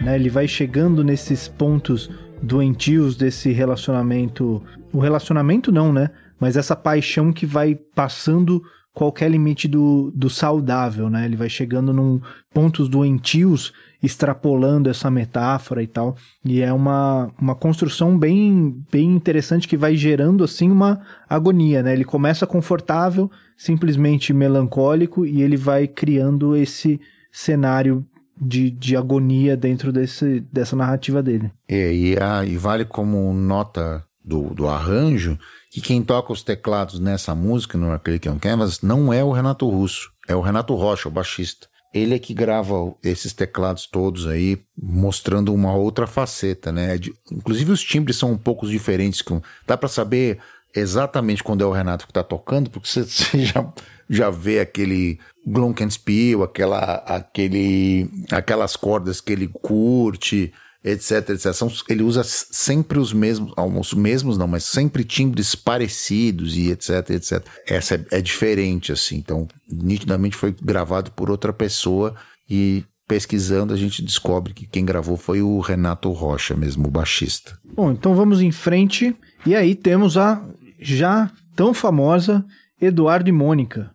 Né, ele vai chegando nesses pontos doentios desse relacionamento. O relacionamento não, né? Mas essa paixão que vai passando qualquer limite do, do saudável, né? Ele vai chegando num pontos doentios, extrapolando essa metáfora e tal. E é uma, uma construção bem, bem interessante que vai gerando, assim, uma agonia, né? Ele começa confortável, simplesmente melancólico, e ele vai criando esse cenário de, de agonia dentro desse, dessa narrativa dele. É, e, a, e vale como nota do, do arranjo que quem toca os teclados nessa música, no Acrylic on Canvas, não é o Renato Russo, é o Renato Rocha, o baixista. Ele é que grava esses teclados todos aí, mostrando uma outra faceta, né? De, inclusive os timbres são um pouco diferentes. Com, dá para saber exatamente quando é o Renato que tá tocando, porque você, você já, já vê aquele glockenspiel, aquela, aquele, aquelas cordas que ele curte, etc, etc. São, ele usa sempre os mesmos, os mesmos não, mas sempre timbres parecidos e etc, etc. Essa é, é diferente, assim. Então, nitidamente foi gravado por outra pessoa e pesquisando a gente descobre que quem gravou foi o Renato Rocha mesmo, o baixista. Bom, então vamos em frente. E aí temos a já tão famosa Eduardo e Mônica.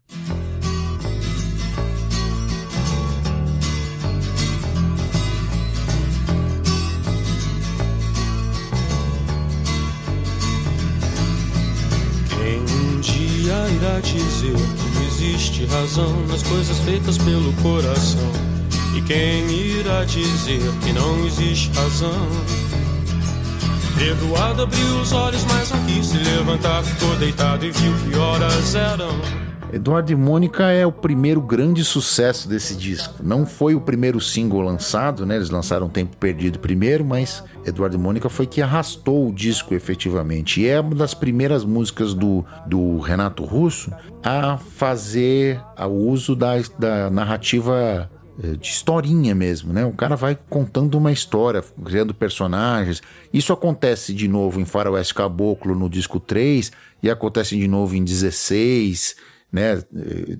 Irá dizer que não existe razão nas coisas feitas pelo coração. E quem irá dizer que não existe razão? Eduardo abriu os olhos, mas não quis se levantar, ficou deitado e viu que horas eram. Eduardo e Mônica é o primeiro grande sucesso desse disco. Não foi o primeiro single lançado, né? Eles lançaram Tempo Perdido primeiro, mas Eduardo e Mônica foi que arrastou o disco efetivamente. E é uma das primeiras músicas do, do Renato Russo a fazer o uso da, da narrativa eh, de historinha mesmo, né? O cara vai contando uma história, criando personagens. Isso acontece de novo em Faroeste Caboclo no disco 3 e acontece de novo em 16 né?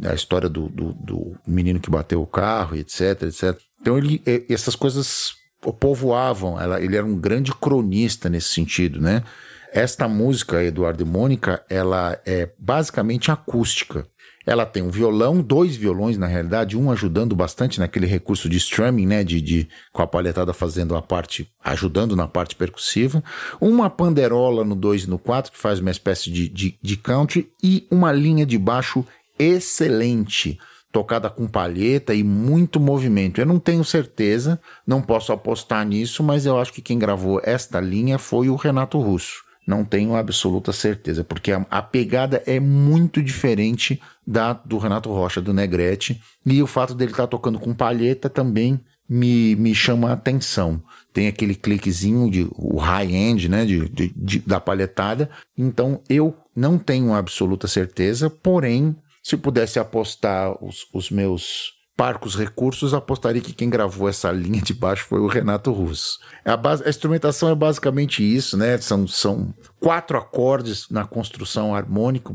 A história do, do, do menino que bateu o carro, etc, etc. Então ele, essas coisas povoavam, ela, ele era um grande cronista nesse sentido, né? Esta música, Eduardo e Mônica, ela é basicamente acústica. Ela tem um violão, dois violões na realidade, um ajudando bastante naquele recurso de strumming, né, de, de com a palhetada fazendo a parte, ajudando na parte percussiva, uma panderola no 2 e no 4 que faz uma espécie de, de, de country e uma linha de baixo excelente, tocada com palheta e muito movimento. Eu não tenho certeza, não posso apostar nisso, mas eu acho que quem gravou esta linha foi o Renato Russo. Não tenho absoluta certeza, porque a, a pegada é muito diferente da do Renato Rocha, do Negrete, e o fato dele estar tá tocando com palheta também me, me chama a atenção. Tem aquele cliquezinho de o high-end, né, de, de, de, da palhetada. Então eu não tenho absoluta certeza, porém, se pudesse apostar os, os meus parcos recursos, apostaria que quem gravou essa linha de baixo foi o Renato Russo. A, base, a instrumentação é basicamente isso, né? São, são quatro acordes na construção harmônica,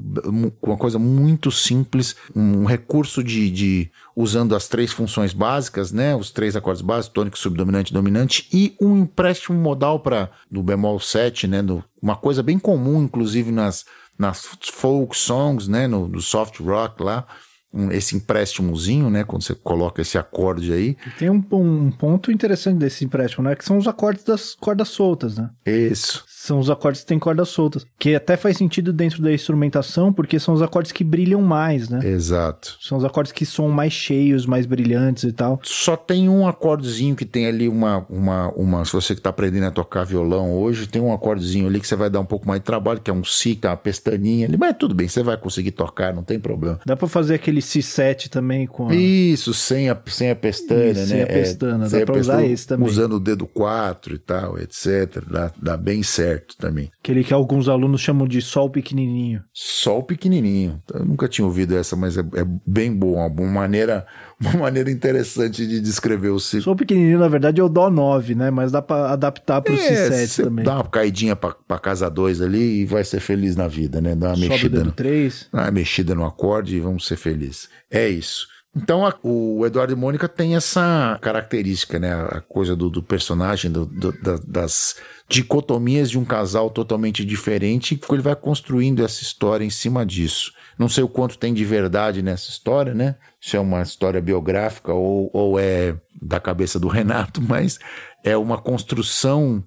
uma coisa muito simples, um recurso de, de usando as três funções básicas, né? Os três acordes básicos, tônico, subdominante, dominante, e um empréstimo modal para do bemol 7, né? Uma coisa bem comum, inclusive nas, nas folk songs, né? No, no soft rock lá um, esse empréstimozinho, né? Quando você coloca esse acorde aí. Tem um, um, ponto interessante desse empréstimo, né? Que são os acordes das cordas soltas, né? Isso. São os acordes que têm cordas soltas. Que até faz sentido dentro da instrumentação, porque são os acordes que brilham mais, né? Exato. São os acordes que são mais cheios, mais brilhantes e tal. Só tem um acordezinho que tem ali uma. uma, uma se você que está aprendendo a tocar violão hoje, tem um acordezinho ali que você vai dar um pouco mais de trabalho, que é um Si, que é uma pestaninha ali. Mas tudo bem, você vai conseguir tocar, não tem problema. Dá para fazer aquele Si7 também com a... Isso, sem a, sem a pestana, Isso, né? Sem a pestana, é, dá pra usar esse também. Usando o dedo 4 e tal, etc. Dá, dá bem certo certo também. Aquele que alguns alunos chamam de sol pequenininho. Sol pequenininho. Eu nunca tinha ouvido essa, mas é, é bem boa, uma maneira, uma maneira interessante de descrever o ciclo. Sol pequenininho, na verdade, é o dó 9, né? Mas dá para adaptar para o é, Si7 também. Dá uma caidinha para casa 2 ali e vai ser feliz na vida, né? Dá uma Sobe mexida. Sobe no 3. Dá uma mexida no acorde e vamos ser felizes. É isso. Então a, o Eduardo e Mônica tem essa característica, né? A coisa do, do personagem, do, do, da, das dicotomias de um casal totalmente diferente, e ele vai construindo essa história em cima disso. Não sei o quanto tem de verdade nessa história, né? Se é uma história biográfica ou, ou é da cabeça do Renato, mas é uma construção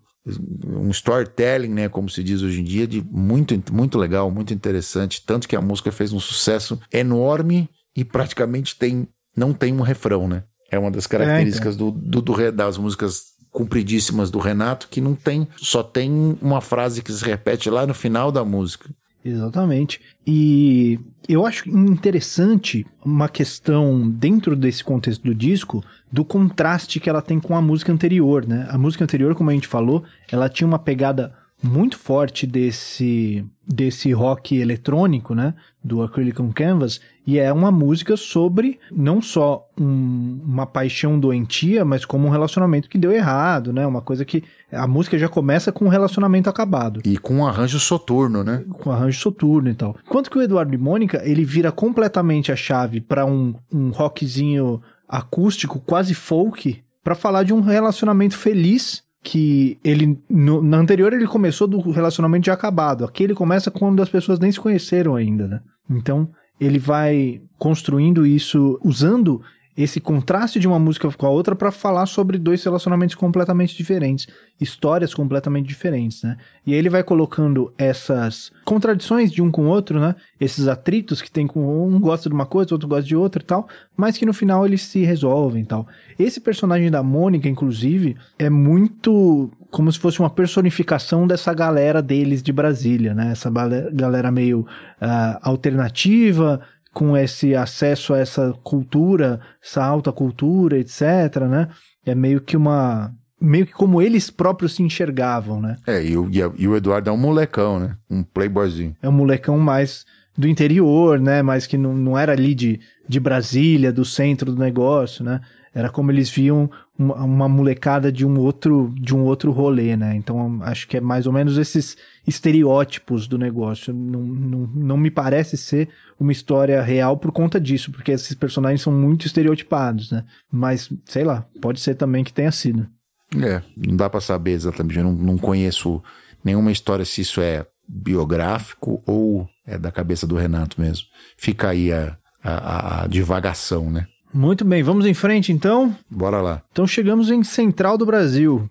um storytelling, né, como se diz hoje em dia, de muito, muito legal, muito interessante, tanto que a música fez um sucesso enorme e praticamente tem não tem um refrão, né? É uma das características é, então. do, do, do, das músicas compridíssimas do Renato que não tem, só tem uma frase que se repete lá no final da música. Exatamente. E eu acho interessante uma questão dentro desse contexto do disco do contraste que ela tem com a música anterior, né? A música anterior, como a gente falou, ela tinha uma pegada muito forte desse desse rock eletrônico, né, do Acrylic on Canvas, e é uma música sobre não só um, uma paixão doentia, mas como um relacionamento que deu errado, né, uma coisa que a música já começa com um relacionamento acabado. E com um arranjo soturno, né? Com um arranjo soturno e tal. Enquanto que o Eduardo e Mônica, ele vira completamente a chave para um, um rockzinho acústico, quase folk, para falar de um relacionamento feliz que ele no, na anterior ele começou do relacionamento já acabado. Aqui ele começa quando as pessoas nem se conheceram ainda, né? Então ele vai construindo isso usando esse contraste de uma música com a outra para falar sobre dois relacionamentos completamente diferentes, histórias completamente diferentes, né? E aí ele vai colocando essas contradições de um com o outro, né? Esses atritos que tem com um gosta de uma coisa, outro gosta de outra e tal, mas que no final eles se resolvem e tal. Esse personagem da Mônica, inclusive, é muito como se fosse uma personificação dessa galera deles de Brasília, né? Essa galera meio uh, alternativa, com esse acesso a essa cultura, essa alta cultura, etc, né? É meio que uma meio que como eles próprios se enxergavam, né? É, e o, e o Eduardo é um molecão, né? Um playboyzinho. É um molecão mais do interior, né? Mas que não, não era ali de, de Brasília, do centro do negócio, né? Era como eles viam uma, molecada de um outro de um outro rolê, né? Então acho que é mais ou menos esses estereótipos do negócio. Não, não, não me parece ser uma história real por conta disso, porque esses personagens são muito estereotipados, né? Mas, sei lá, pode ser também que tenha sido. É, não dá para saber exatamente. Eu não, não conheço nenhuma história se isso é biográfico ou é da cabeça do Renato mesmo. Fica aí a, a, a divagação, né? Muito bem, vamos em frente então? Bora lá. Então chegamos em Central do Brasil.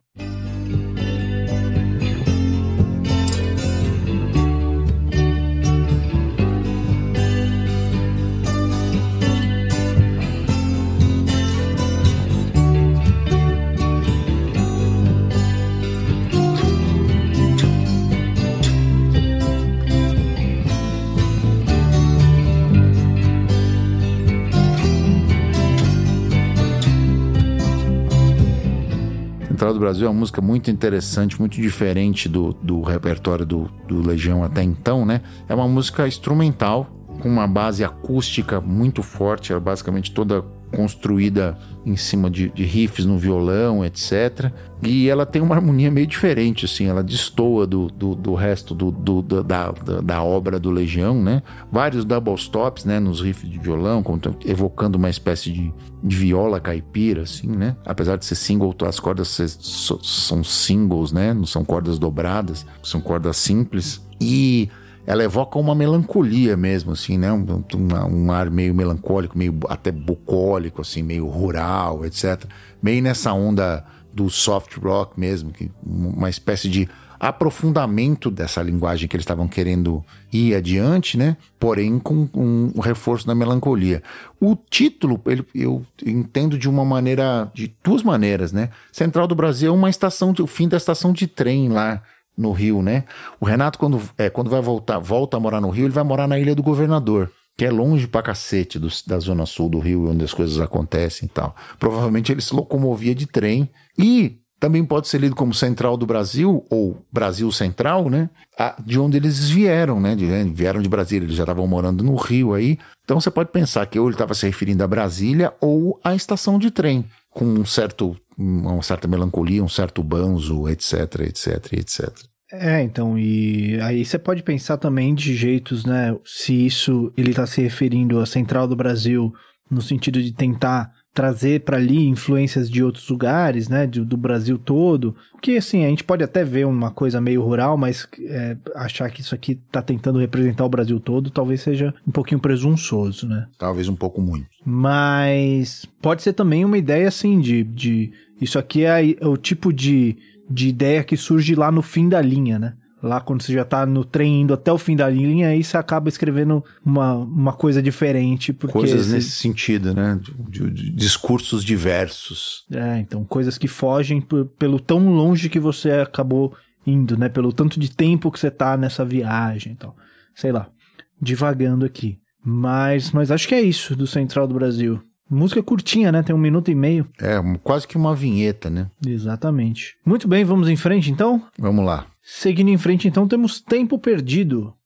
Do Brasil é uma música muito interessante, muito diferente do, do repertório do, do Legião até então, né? É uma música instrumental, com uma base acústica muito forte, é basicamente toda construída em cima de, de, riffs no violão, etc. E ela tem uma harmonia meio diferente, assim, ela destoa do, do, do resto do, do da, da, da, obra do Legião, né? Vários double stops, né, nos riffs de violão, evocando uma espécie de, de viola caipira, assim, né? Apesar de ser single, as cordas são singles, né? Não são cordas dobradas, são cordas simples. E ela evoca uma melancolia mesmo, assim, né? Um, um, ar meio melancólico, meio até bucólico, assim, meio rural, etc. Meio nessa onda do soft rock mesmo, que uma espécie de aprofundamento dessa linguagem que eles estavam querendo ir adiante, né? Porém, com um reforço da melancolia. O título, ele, eu entendo de uma maneira, de duas maneiras, né? Central do Brasil é uma estação, o fim da estação de trem lá no Rio, né? O Renato, quando, é, quando vai voltar, volta a morar no Rio, ele vai morar na Ilha do Governador, que é longe pra cacete do, da zona sul do Rio, onde as coisas acontecem e tal. Provavelmente ele se locomovia de trem e também pode ser lido como Central do Brasil ou Brasil Central, né? De onde eles vieram, né? De, vieram de Brasília, eles já estavam morando no Rio aí. Então você pode pensar que ou ele estava se referindo a Brasília ou à estação de trem, com um certo uma certa melancolia, um certo banzo, etc, etc, etc. É, então, e aí você pode pensar também de jeitos, né? Se isso ele está se referindo à Central do Brasil no sentido de tentar trazer para ali influências de outros lugares, né, do, do, Brasil todo, que assim, a gente pode até ver uma coisa meio rural, mas é, achar que isso aqui tá tentando representar o Brasil todo, talvez seja um pouquinho presunçoso, né? Talvez um pouco muito. Mas pode ser também uma ideia assim de, de isso aqui é, é o tipo de, de ideia que surge lá no fim da linha, né? Lá quando você já tá no trem indo até o fim da linha, aí você acaba escrevendo uma, uma coisa diferente. Porque coisas nesse sentido, né? De, de, discursos diversos. É, então coisas que fogem por, pelo tão longe que você acabou indo, né? Pelo tanto de tempo que você tá nessa viagem e tal. Sei lá, divagando aqui. Mas, mas acho que é isso do Central do Brasil. Música curtinha, né? Tem um minuto e meio. É, quase que uma vinheta, né? Exatamente. Muito bem, vamos em frente então? Vamos lá. Seguindo em frente, então, temos Tempo Perdido.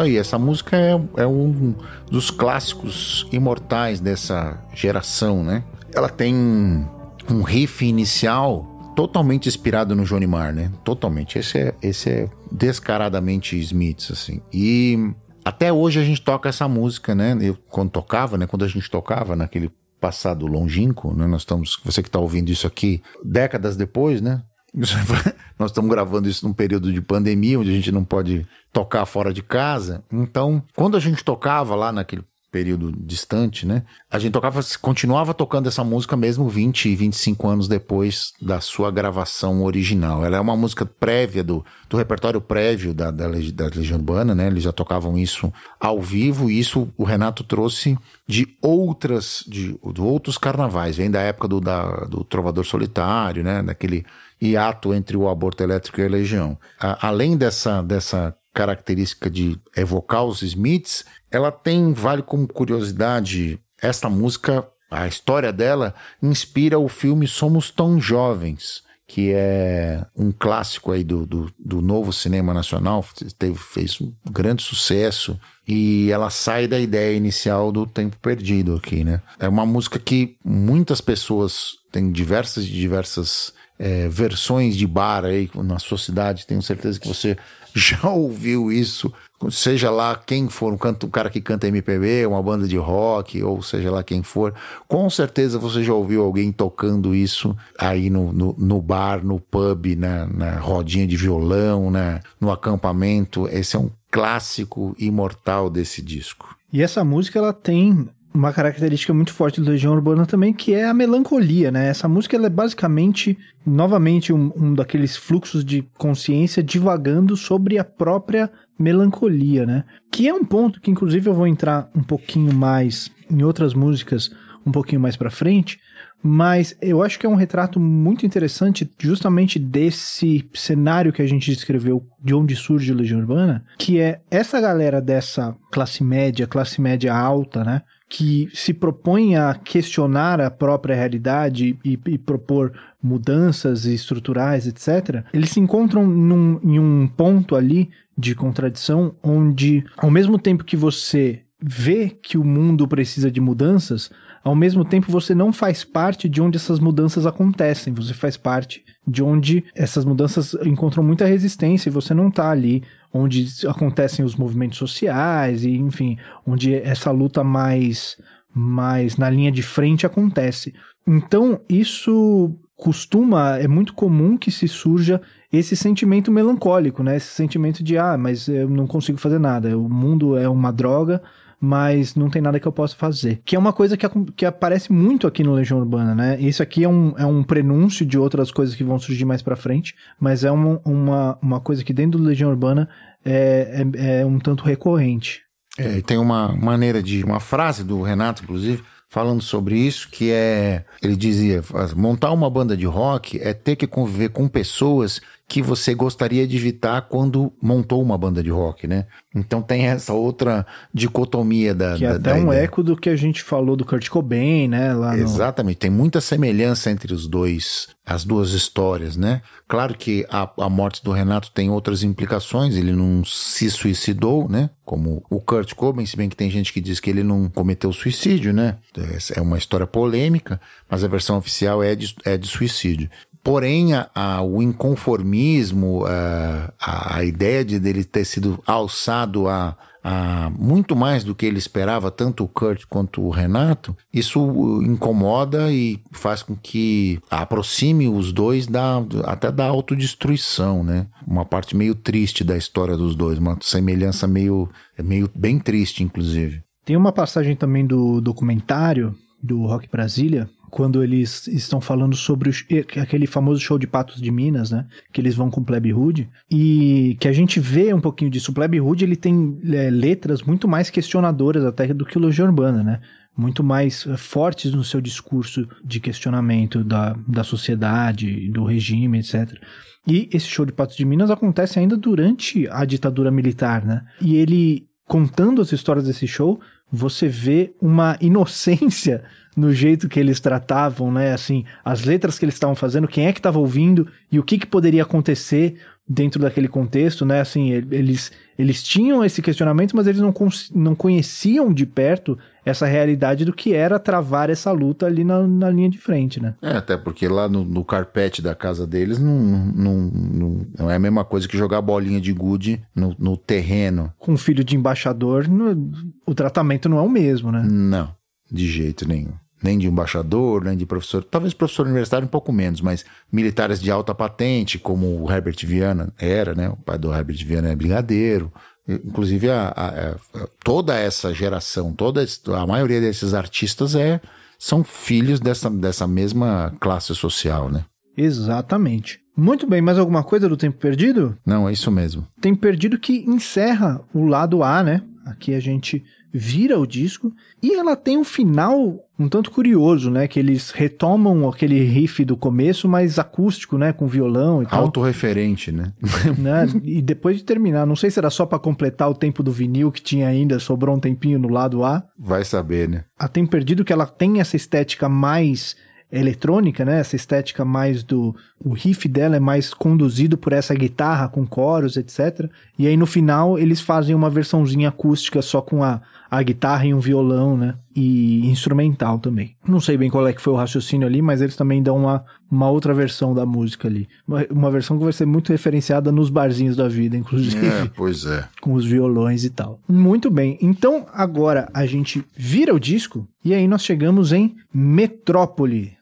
Isso aí. Essa música é, é um dos clássicos imortais dessa geração, né? Ela tem um riff inicial totalmente inspirado no Johnny Marr, né? Totalmente. Esse é, esse é descaradamente Smiths, assim. E até hoje a gente toca essa música, né? Eu, quando tocava, né? Quando a gente tocava naquele passado longínquo, né? Nós estamos, você que está ouvindo isso aqui, décadas depois, né? Nós estamos gravando isso num período de pandemia, onde a gente não pode tocar fora de casa. Então, quando a gente tocava lá naquele período distante, né? A gente tocava, continuava tocando essa música mesmo 20 e 25 anos depois da sua gravação original. Ela é uma música prévia do, do repertório prévio da, da, da Legião Urbana, né? Eles já tocavam isso ao vivo e isso o Renato trouxe de outras, de, de outros carnavais. Vem da época do, da, do Trovador Solitário, né? Daquele hiato entre o aborto elétrico e a Legião. A, além dessa, dessa característica de evocar os Smiths, ela tem, vale como curiosidade, esta música, a história dela, inspira o filme Somos Tão Jovens, que é um clássico aí do, do, do novo cinema nacional, teve, fez um grande sucesso, e ela sai da ideia inicial do Tempo Perdido aqui, né? É uma música que muitas pessoas têm diversas diversas é, versões de bar aí na sua cidade, tenho certeza que você já ouviu isso, seja lá quem for, um, canto, um cara que canta MPB, uma banda de rock, ou seja lá quem for, com certeza você já ouviu alguém tocando isso aí no, no, no bar, no pub, na, na rodinha de violão, né, no acampamento. Esse é um clássico imortal desse disco. E essa música ela tem uma característica muito forte do Legião Urbana também, que é a melancolia, né? Essa música é basicamente, novamente, um, um daqueles fluxos de consciência divagando sobre a própria melancolia, né? Que é um ponto que, inclusive, eu vou entrar um pouquinho mais em outras músicas um pouquinho mais para frente, mas eu acho que é um retrato muito interessante justamente desse cenário que a gente descreveu de onde surge a Legião Urbana, que é essa galera dessa classe média, classe média alta, né? Que se propõe a questionar a própria realidade e, e propor mudanças estruturais, etc., eles se encontram num, em um ponto ali de contradição onde, ao mesmo tempo que você vê que o mundo precisa de mudanças, ao mesmo tempo você não faz parte de onde essas mudanças acontecem, você faz parte de onde essas mudanças encontram muita resistência e você não está ali onde acontecem os movimentos sociais e enfim, onde essa luta mais mais na linha de frente acontece. Então, isso costuma, é muito comum que se surja esse sentimento melancólico, né? Esse sentimento de, ah, mas eu não consigo fazer nada, o mundo é uma droga, mas não tem nada que eu possa fazer. Que é uma coisa que, que aparece muito aqui no Legião Urbana, né? Isso aqui é um, é um prenúncio de outras coisas que vão surgir mais pra frente, mas é uma, uma, uma coisa que dentro do Legião Urbana é, é, é um tanto recorrente. É, tem uma maneira de. uma frase do Renato, inclusive, falando sobre isso, que é. Ele dizia: montar uma banda de rock é ter que conviver com pessoas que você gostaria de evitar quando montou uma banda de rock, né? Então tem essa outra dicotomia da. Que é da, até da um ideia. eco do que a gente falou do Kurt Cobain, né? Lá no- Exatamente, tem muita semelhança entre os dois, as duas histórias, né? Claro que a, a morte do Renato tem outras implicações, ele não se suicidou, né? Como o Kurt Cobain, se bem que tem gente que diz que ele não cometeu suicídio, né? Essa É uma história polêmica, mas a versão oficial é de, é de suicídio. Porém, a, a- o inconformismo, a, a, a ideia de dele ter sido alçado a, a muito mais do que ele esperava, tanto o Kurt quanto o Renato, isso incomoda e faz com que aproxime os dois da, até da autodestruição, né? Uma parte meio triste da história dos dois, uma semelhança meio, meio bem triste, inclusive. Tem uma passagem também do documentário do Rock Brasília, quando eles estão falando sobre o aquele famoso show de Patos de Minas, né? Que eles vão com o Plebe Hood. E que a gente vê um pouquinho disso. O Plebe Hood, ele tem é, letras muito mais questionadoras até do que o Legião Urbana, né? Muito mais é, fortes no seu discurso de questionamento da, da sociedade, do regime, etc. E esse show de Patos de Minas acontece ainda durante a ditadura militar, né? E ele, contando as histórias desse show, você vê uma inocência no jeito que eles tratavam, né? Assim, as letras que eles estavam fazendo, quem é que estava ouvindo e o que, que poderia acontecer dentro daquele contexto, né? Assim, eles, eles tinham esse questionamento, mas eles não, não conheciam de perto essa realidade do que era travar essa luta ali na, na linha de frente, né? É, até porque lá no, no carpete da casa deles não, não, não, não é a mesma coisa que jogar bolinha de gude no, no terreno. Com filho de embaixador, no- o tratamento não é o mesmo, né? Não, de jeito nenhum. Nem de embaixador, nem de professor. Talvez professor universitário um pouco menos, mas militares de alta patente, como o Herbert Viana era, né? O pai do Herbert Viana é brigadeiro. Inclusive, a, a- a- toda essa geração, toda a maioria desses artistas é, são filhos dessa, dessa mesma classe social, né? Exatamente. Muito bem, mais alguma coisa do Tempo Perdido? Não, é isso mesmo. Tempo Perdido que encerra o lado A, né? Aqui a gente vira o disco e ela tem um final um tanto curioso, né? Que eles retomam aquele riff do começo, mas acústico, né? Com violão e tal. Autorreferente, né? né? E depois de terminar, não sei se era só pra completar o tempo do vinil que tinha ainda, sobrou um tempinho no lado A. Vai saber, né? A Tempo Perdido que ela tem essa estética mais eletrônica, né? Essa estética mais do o riff dela é mais conduzido por essa guitarra com coros, etc. E aí no final eles fazem uma versãozinha acústica só com a, a guitarra e um violão, né? E instrumental também. Não sei bem qual é que foi o raciocínio ali, mas eles também dão uma, uma outra versão da música ali. Uma, uma versão que vai ser muito referenciada nos barzinhos da vida, inclusive É, pois é. com os violões e tal. Muito bem. Então agora a gente vira o disco e aí nós chegamos em Metrópole.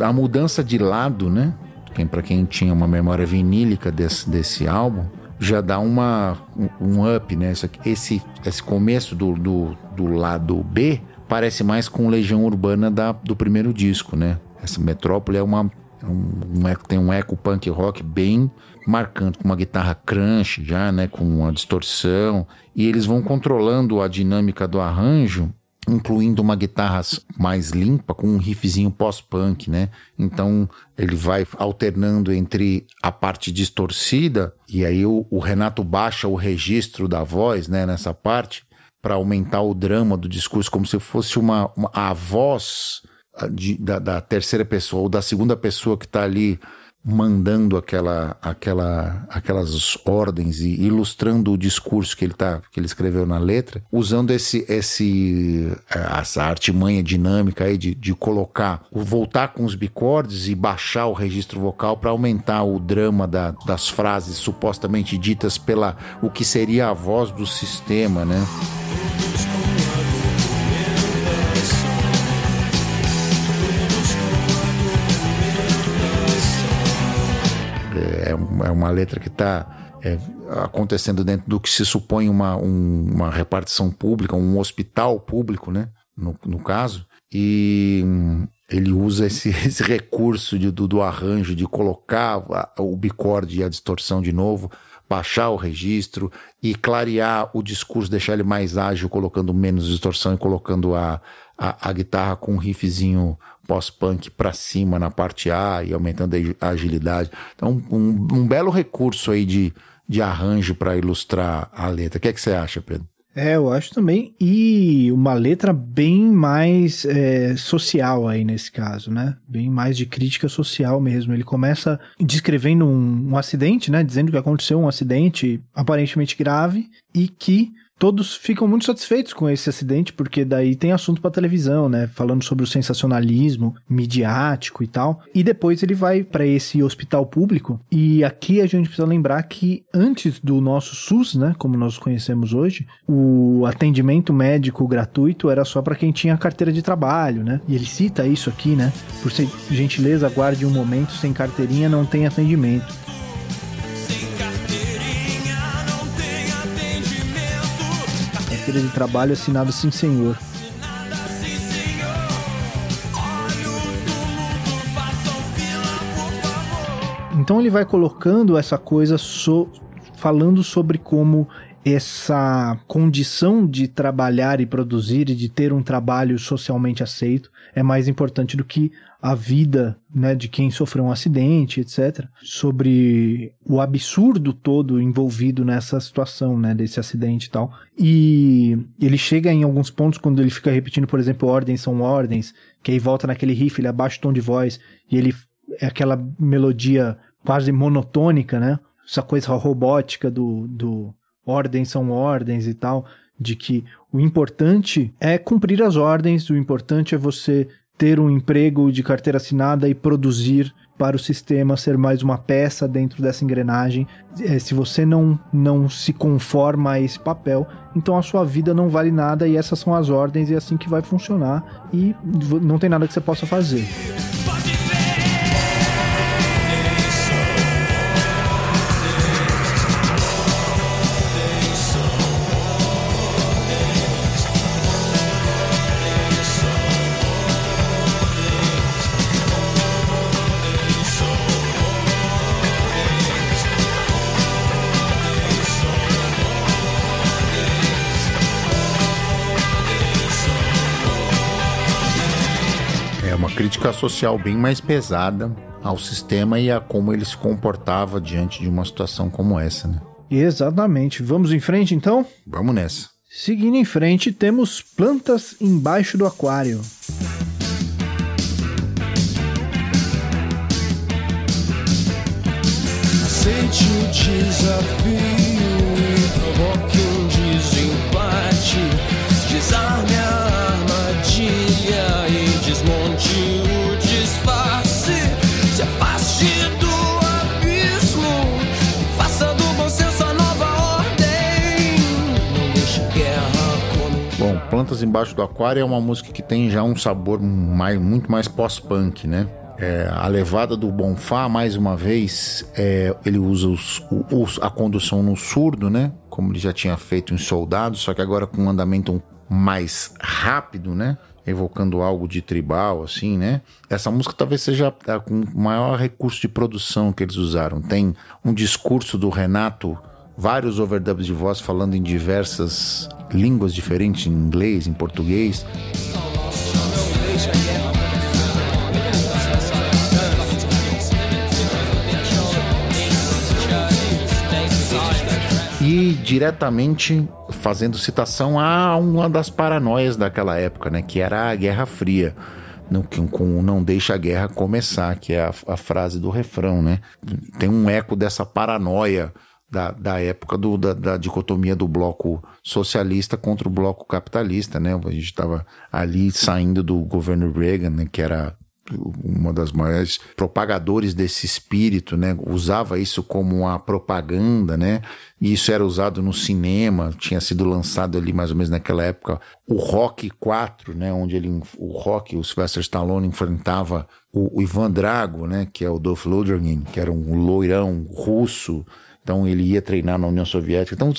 A mudança de lado, né? Quem, para quem tinha uma memória vinílica desse, desse álbum, já dá uma, um, um up, né? Esse, esse começo do, do, do lado B parece mais com Legião Urbana da, do primeiro disco, né? Essa Metrópole é uma um, um, tem um eco punk rock bem marcante, com uma guitarra crunch já, né, com uma distorção, e eles vão controlando a dinâmica do arranjo, incluindo uma guitarra mais limpa com um riffzinho pós-punk, né? Então ele vai alternando entre a parte distorcida e aí o, o Renato baixa o registro da voz, né, nessa parte para aumentar o drama do discurso como se fosse uma, uma a voz de, da, da, terceira pessoa ou da segunda pessoa que está ali mandando aquela, aquela, aquelas ordens e ilustrando o discurso que ele tá, que ele escreveu na letra, usando esse, esse essa artimanha dinâmica aí de, de colocar, voltar com os bicordes e baixar o registro vocal para aumentar o drama da, das frases supostamente ditas pela o que seria a voz do sistema, né? É uma letra que está é, acontecendo dentro do que se supõe uma, um, uma repartição pública, um hospital público, né? No, no caso. E hum, ele usa esse, esse recurso de, do, do arranjo, de colocar o bicorde e a distorção de novo, baixar o registro e clarear o discurso, deixar ele mais ágil, colocando menos distorção e colocando a, a, a guitarra com um riffzinho pós-punk para cima na parte A e aumentando a agilidade. Então, um, um belo recurso aí de, de arranjo para ilustrar a letra. O que, é que você acha, Pedro? É, eu acho também. E uma letra bem mais é, social aí nesse caso, né? Bem mais de crítica social mesmo. Ele começa descrevendo um, um acidente, né? Dizendo que aconteceu um acidente aparentemente grave e que todos ficam muito satisfeitos com esse acidente, porque daí tem assunto para televisão, né? Falando sobre o sensacionalismo midiático e tal. E depois ele vai para esse hospital público. E aqui a gente precisa lembrar que antes do nosso SUS, né, como nós conhecemos hoje, o atendimento médico gratuito era só para quem tinha carteira de trabalho, né? E ele cita isso aqui, né? Por gentileza, aguarde um momento, sem carteirinha não tem atendimento. Carteira de trabalho assinado Sim Senhor. Então ele vai colocando essa coisa so, falando sobre como essa condição de trabalhar e produzir e de ter um trabalho socialmente aceito é mais importante do que a vida né, de quem sofreu um acidente, etc. Sobre o absurdo todo envolvido nessa situação, né, desse acidente e tal. E ele chega em alguns pontos quando ele fica repetindo, por exemplo, ordens são ordens, que aí volta naquele riff, ele abaixa o tom de voz e ele é aquela melodia quase monotônica, né? Essa coisa robótica do, do ordens são ordens e tal, de que o importante é cumprir as ordens, o importante é você ter um emprego de carteira assinada e produzir para o sistema ser mais uma peça dentro dessa engrenagem. É, se você não, não se conforma a esse papel, então a sua vida não vale nada e essas são as ordens e é assim que vai funcionar e não tem nada que você possa fazer. Crítica social bem mais pesada ao sistema e a como ele se comportava diante de uma situação como essa, né? Exatamente. Vamos em frente então? Vamos nessa. Seguindo em frente, temos plantas embaixo do aquário. Aceite o desafio Plantas Embaixo do Aquário é uma música que tem já um sabor mais, muito mais pós-punk, né? É, a levada do Bonfá, mais uma vez, é, ele usa os, os, a condução no surdo, né? Como ele já tinha feito em Soldado, só que agora com um andamento mais rápido, né? Evocando algo de tribal, assim, né? Essa música talvez seja com maior recurso de produção que eles usaram. Tem um discurso do Renato, vários overdubs de voz falando em diversas línguas diferentes, em inglês, em português. e diretamente fazendo citação a uma das paranoias daquela época, né, que era a Guerra Fria. Não, com não deixa a guerra começar, que é a, a frase do refrão, né? Tem um eco dessa paranoia da, da época do, da, da, dicotomia do bloco socialista contra o bloco capitalista, né? A gente estava ali saindo do governo Reagan, né? que era uma das maiores propagadores desse espírito, né? Usava isso como uma propaganda, né? E isso era usado no cinema, tinha sido lançado ali mais ou menos naquela época o Rock 4, né? Onde ele, o Rock, o Sylvester Stallone enfrentava o, o Ivan Drago, né? Que é o Dolph Lundgren, que era um loirão russo, então ele ia treinar na União Soviética. Então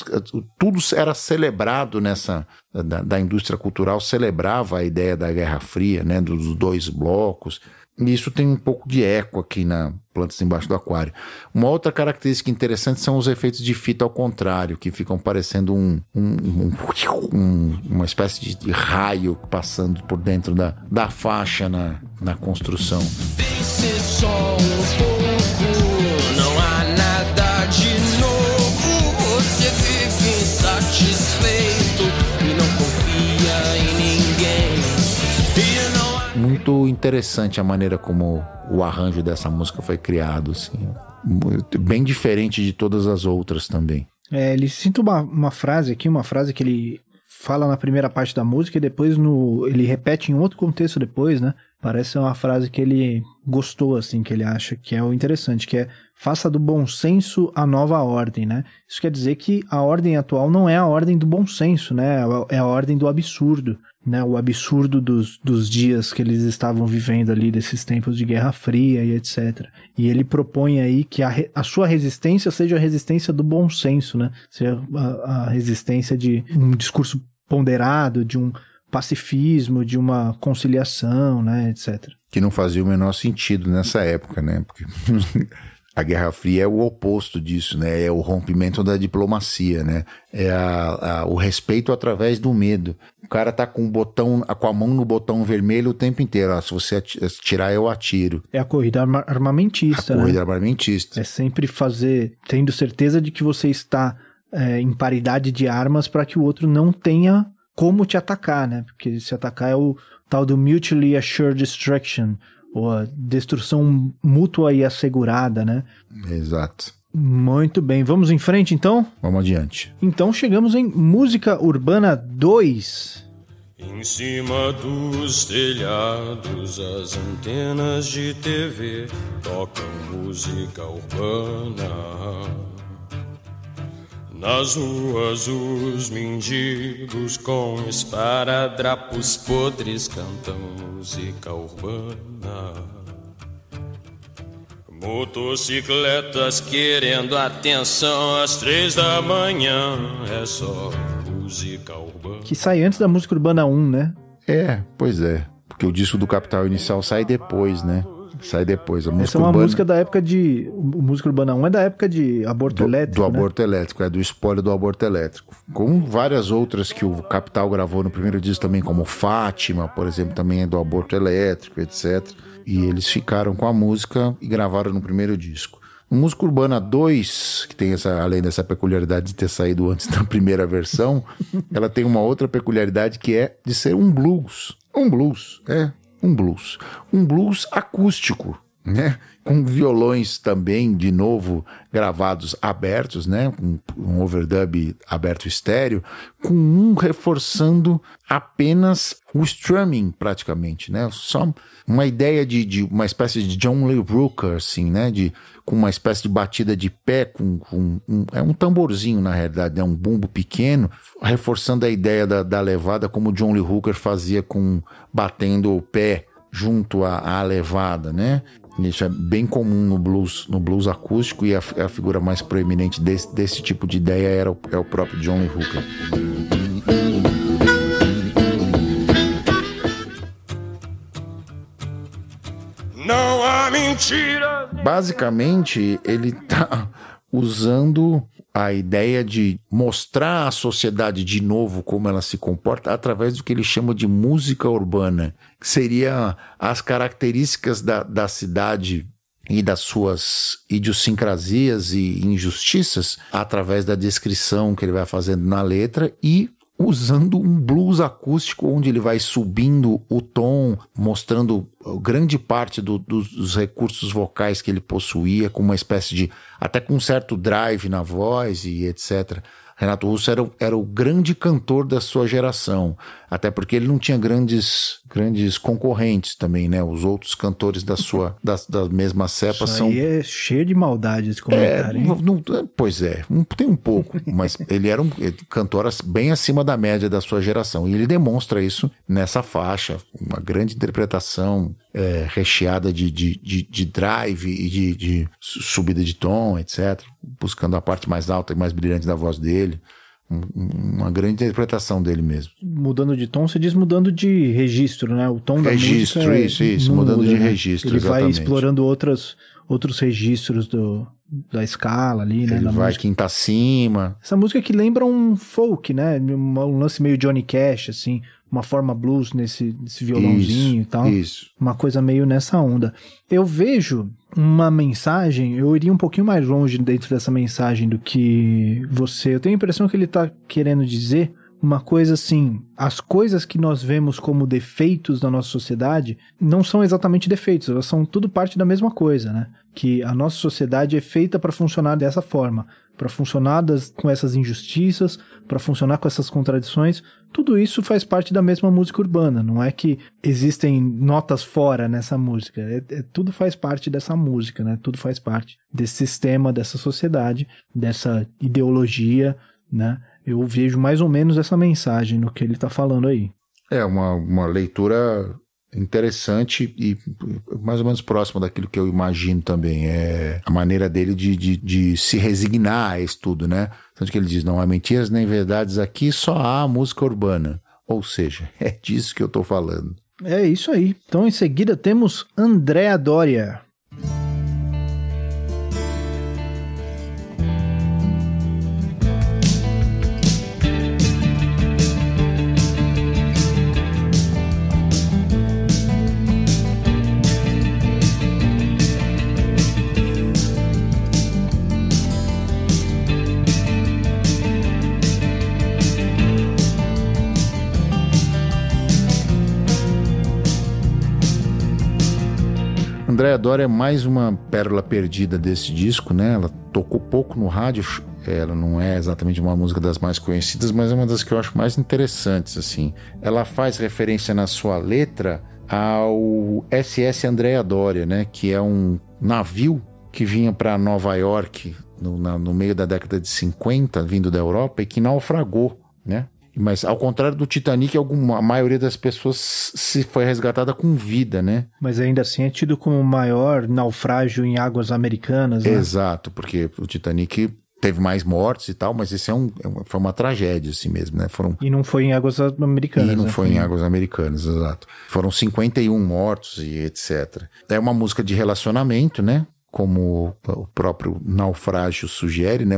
tudo era celebrado nessa da, da, indústria cultural celebrava a ideia da Guerra Fria, né, dos dois blocos. E isso tem um pouco de eco aqui na Plantas Embaixo do Aquário. Uma outra característica interessante são os efeitos de fita ao contrário, que ficam parecendo um, um, um, uma espécie de raio passando por dentro da, da faixa na, na construção. Pense muito interessante a maneira como o arranjo dessa música foi criado, assim. Bem diferente de todas as outras também. É, ele cita uma, uma frase aqui, uma frase que ele fala na primeira parte da música e depois no, ele repete em outro contexto depois, né? Parece uma frase que ele gostou, assim, que ele acha que é o interessante, que é faça do bom senso a nova ordem, né? Isso quer dizer que a ordem atual não é a ordem do bom senso, né? É a ordem do absurdo, né? O absurdo dos, dos dias que eles estavam vivendo ali, desses tempos de Guerra Fria e etc. E ele propõe aí que a, a sua resistência seja a resistência do bom senso, né? Seja a, a resistência de um discurso ponderado, de um pacifismo, de uma conciliação, né, etc. Que não fazia o menor sentido nessa época, né? Porque a Guerra Fria é o oposto disso, né? É o rompimento da diplomacia, né? É a, a, o respeito através do medo. O cara tá com o botão, com a mão no botão vermelho o tempo inteiro. Se você atirar, eu atiro. É a corrida armamentista, a né? corrida armamentista. É sempre fazer, tendo certeza de que você está é, em paridade de armas para que o outro não tenha como te atacar, né? Porque se atacar é o tal do Mutually Assured Destruction, ou a destruição mútua e assegurada, né? Exato. Muito bem, vamos em frente então? Vamos adiante. Então chegamos em Música Urbana 2. Em cima dos telhados, as antenas de TV tocam música urbana. Nas ruas os mendigos com esparadrapos podres cantam música urbana. Motocicletas querendo atenção às três da manhã, é só música urbana. Que sai antes da música urbana 1, né? É, pois é. Porque o disco do Capital Inicial sai depois, né? Sai depois. A música Essa é uma urbana... música da época de. O Música Urbana 1 é da época de aborto do, elétrico. Do né? aborto elétrico, é do espólio do aborto elétrico. Com várias outras que o Capital gravou no primeiro disco também, como Fátima, por exemplo, também é do aborto elétrico, etc. E eles ficaram com a música e gravaram no primeiro disco. O Música Urbana 2, que tem essa, além dessa peculiaridade de ter saído antes da primeira versão, ela tem uma outra peculiaridade que é de ser um blues. Um blues, é um blues. Um blues acústico, né? Com violões também, de novo, gravados abertos, né? Um, um overdub aberto estéreo, com um reforçando apenas o strumming, praticamente, né? Só uma ideia de, de uma espécie de John Lee Hooker, assim, né? De, com uma espécie de batida de pé, com, com um, é um tamborzinho, na realidade, é um bumbo pequeno, reforçando a ideia da, da levada, como John Lee Hooker fazia com batendo o pé junto à, à levada, né? Isso é bem comum no blues, no blues acústico e a, a figura mais proeminente desse, desse tipo de ideia era o, é o próprio John Lee Hooker. Não há mentira. Basicamente, ele tá usando a ideia de mostrar à sociedade de novo como ela se comporta através do que ele chama de música urbana, que seria as características da, da cidade e das suas idiosincrasias e injustiças através da descrição que ele vai fazendo na letra e usando um blues acústico onde ele vai subindo o tom, mostrando grande parte do, dos recursos vocais que ele possuía, com uma espécie de. até com um certo drive na voz e etc. Renato Russo era, era o grande cantor da sua geração, até porque ele não tinha grandes, grandes concorrentes também, né? Os outros cantores da sua da, da mesma cepa Isso são. Aí é cheio de maldade esse comentário. É, não, pois é, tem um pouco, mas ele era um cantor bem acima da média da sua geração e ele demonstra isso nessa faixa, uma grande interpretação é, recheada de, de, de, de, drive e de, de subida de tom, etc buscando a parte mais alta e mais brilhante da voz dele. Uma grande interpretação dele mesmo. Mudando de tom, você diz mudando de registro, né? O tom da registro, música. Registro, é, isso, mudando muda, de né? registro. Ele exatamente. vai explorando outros, outros registros do, da escala ali, né? Ele vai música. quinta acima. Essa música que lembra um folk, né? Um lance meio Johnny Cash, assim uma forma blues nesse, nesse violãozinho isso, e tal. Isso. Uma coisa meio nessa onda. Eu vejo uma mensagem, eu iria um pouquinho mais longe dentro dessa mensagem do que você. Eu tenho a impressão que ele está querendo dizer uma coisa assim: as coisas que nós vemos como defeitos da nossa sociedade não são exatamente defeitos, elas são tudo parte da mesma coisa, né? Que a nossa sociedade é feita para funcionar dessa forma para funcionar das, com essas injustiças, para funcionar com essas contradições, tudo isso faz parte da mesma música urbana. Não é que existem notas fora nessa música. É, é, tudo faz parte dessa música, né? Tudo faz parte desse sistema, dessa sociedade, dessa ideologia, né? Eu vejo mais ou menos essa mensagem no que ele está falando aí. É uma, uma leitura interessante e mais ou menos próximo daquilo que eu imagino também. É a maneira dele de, de, de se resignar a isso tudo, né? Tanto que ele diz: não há mentiras nem verdades aqui, só há música urbana. Ou seja, é disso que eu tô falando. É isso aí. Então, em seguida, temos Andréa Doria. Andréa Dória é mais uma pérola perdida desse disco, né? Ela tocou pouco no rádio, ela não é exatamente uma música das mais conhecidas, mas é uma das que eu acho mais interessantes, assim. Ela faz referência na sua letra ao SS Andréa Dória, né? Que é um navio que vinha para Nova York no, na, no meio da década de 50, vindo da Europa, e que naufragou, né? Mas ao contrário do Titanic, alguma, a maioria das pessoas se foi resgatada com vida, né? Mas ainda assim é tido como o maior naufrágio em águas americanas, né? Exato, porque o Titanic teve mais mortes e tal, mas esse é um, é foi uma tragédia assim mesmo, né? Foram... E não foi em águas americanas. E não né? foi em águas americanas, exato. Foram 51 mortos e etc. É uma música de relacionamento, né? Como o próprio naufrágio sugere, né?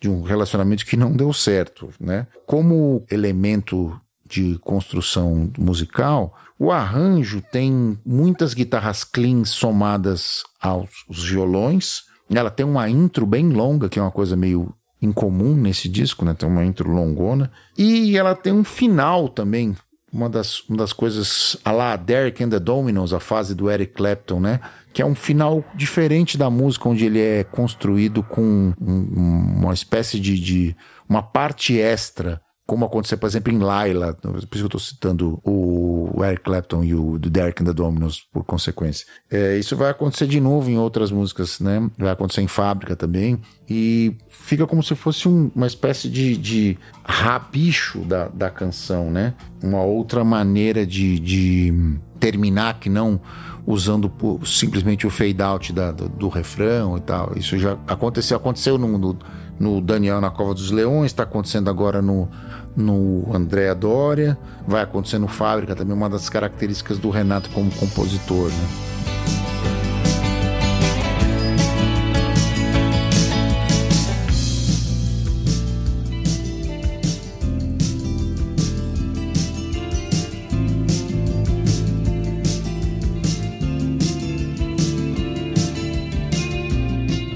De, um relacionamento que não deu certo, né? Como elemento de construção musical, o arranjo tem muitas guitarras clean somadas aos violões. Ela tem uma intro bem longa, que é uma coisa meio incomum nesse disco, né? Tem uma intro longona. E ela tem um final também. Uma das, uma das coisas a lá Derek and the Dominos, a fase do Eric Clapton, né? Que é um final diferente da música, onde ele é construído com um, uma espécie de, de, uma parte extra, como aconteceu, por exemplo, em Laila, por isso que eu estou citando o Eric Clapton e o Derek and the Dominos por consequência. É, isso vai acontecer de novo em outras músicas, né? Vai acontecer em Fábrica também, e fica como se fosse um, uma espécie de, de rabicho da, da canção, né? Uma outra maneira de, de terminar que não usando simplesmente o fade out da, do, do, refrão e tal. Isso já aconteceu, aconteceu no, no, no Daniel na Cova dos Leões, está acontecendo agora no, no Andréa Dória, vai acontecer no Fábrica também, uma das características do Renato como compositor. Né?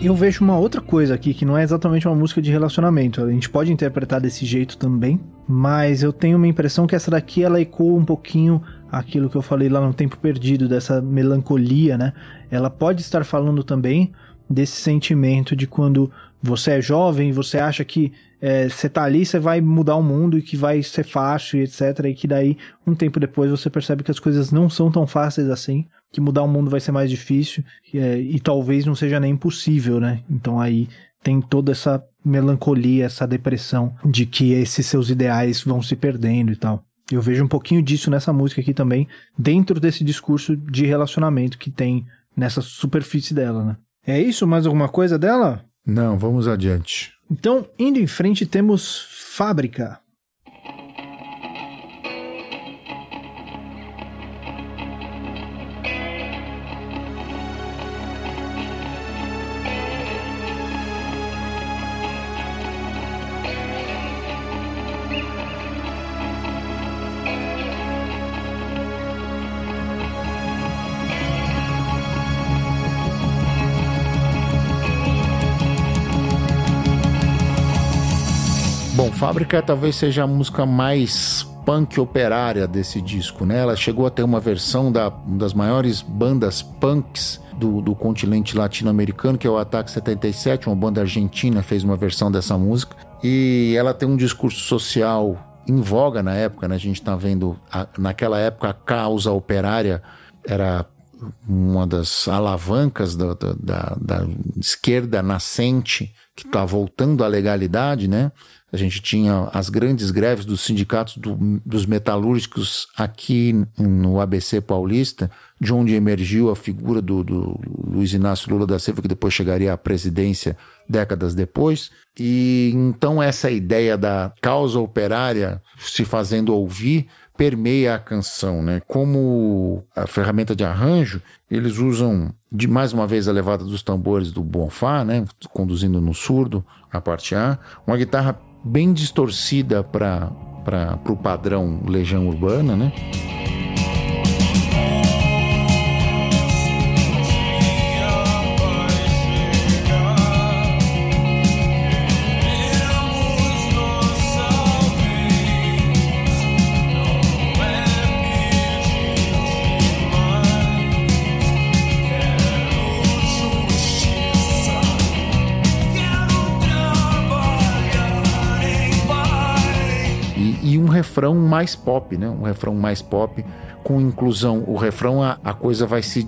Eu vejo uma outra coisa aqui que não é exatamente uma música de relacionamento. A gente pode interpretar desse jeito também, mas eu tenho uma impressão que essa daqui ela ecoa um pouquinho aquilo que eu falei lá no Tempo Perdido, dessa melancolia, né? Ela pode estar falando também desse sentimento de quando você é jovem, você acha que é, você tá ali, você vai mudar o mundo e que vai ser fácil etc. E que daí, um tempo depois, você percebe que as coisas não são tão fáceis assim, que mudar o mundo vai ser mais difícil é, e talvez não seja nem impossível, né? Então aí tem toda essa melancolia, essa depressão de que esses seus ideais vão se perdendo e tal. Eu vejo um pouquinho disso nessa música aqui também, dentro desse discurso de relacionamento que tem nessa superfície dela, né? É isso? Mais alguma coisa dela? Não, vamos adiante. Então, indo em frente, temos Fábrica. Fábrica talvez seja a música mais punk operária desse disco, né? Ela chegou a ter uma versão da, uma das maiores bandas punks do, do continente latino-americano, que é o Ataque 77, uma banda argentina fez uma versão dessa música. E ela tem um discurso social em voga na época, né? A gente está vendo, a, naquela época, a causa operária era uma das alavancas da, da, da, da esquerda nascente que está voltando à legalidade, né? A gente tinha as grandes greves dos sindicatos do, dos metalúrgicos aqui no ABC paulista, de onde emergiu a figura do, do Luiz Inácio Lula da Silva, que depois chegaria à presidência décadas depois. E então essa ideia da causa operária se fazendo ouvir permeia a canção, né? Como a ferramenta de arranjo, eles usam de mais uma vez a levada dos tambores do Bonfá, né? Conduzindo no surdo a parte A, uma guitarra bem distorcida para o padrão Legião Urbana, né? Refrão mais pop, né? Um refrão mais pop com inclusão. O refrão, a, a coisa vai se.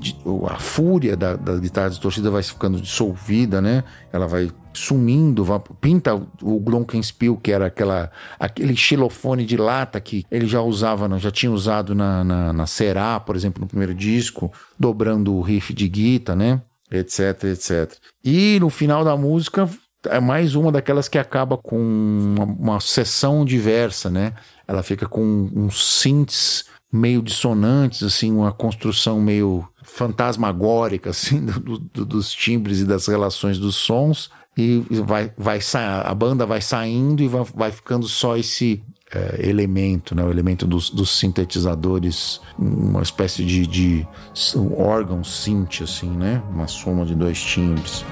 A fúria da, da guitarra distorcida vai ficando dissolvida, né? Ela vai sumindo, vai, pinta o Glockenspiel, que era aquela, aquele xilofone de lata que ele já usava, já tinha usado na, na, na Será, por exemplo, no primeiro disco, dobrando o riff de guitarra, né? Etc, etc. E no final da música é mais uma daquelas que acaba com uma, uma sessão diversa, né? Ela fica com uns synths meio dissonantes, assim, uma construção meio fantasmagórica, assim, do, do, dos timbres e das relações dos sons, e vai, vai a banda vai saindo e vai, vai ficando só esse é, elemento, né? o elemento dos, dos, sintetizadores, uma espécie de, de órgão synth, assim, né? Uma soma de dois timbres.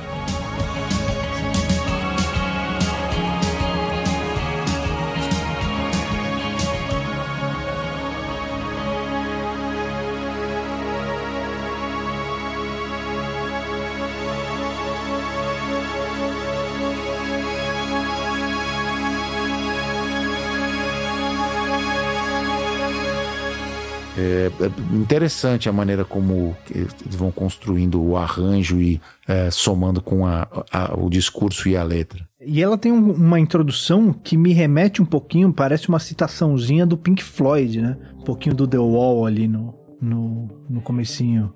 É, é interessante a maneira como eles vão construindo o arranjo e é, somando com a, a, o discurso e a letra. E ela tem um, uma introdução que me remete um pouquinho, parece uma citaçãozinha do Pink Floyd, né? Um pouquinho do The Wall ali no, no, no comecinho.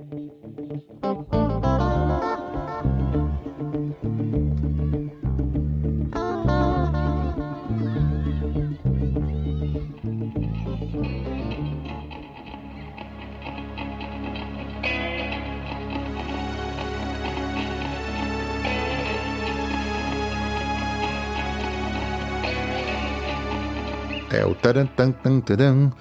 É o tan tan tan.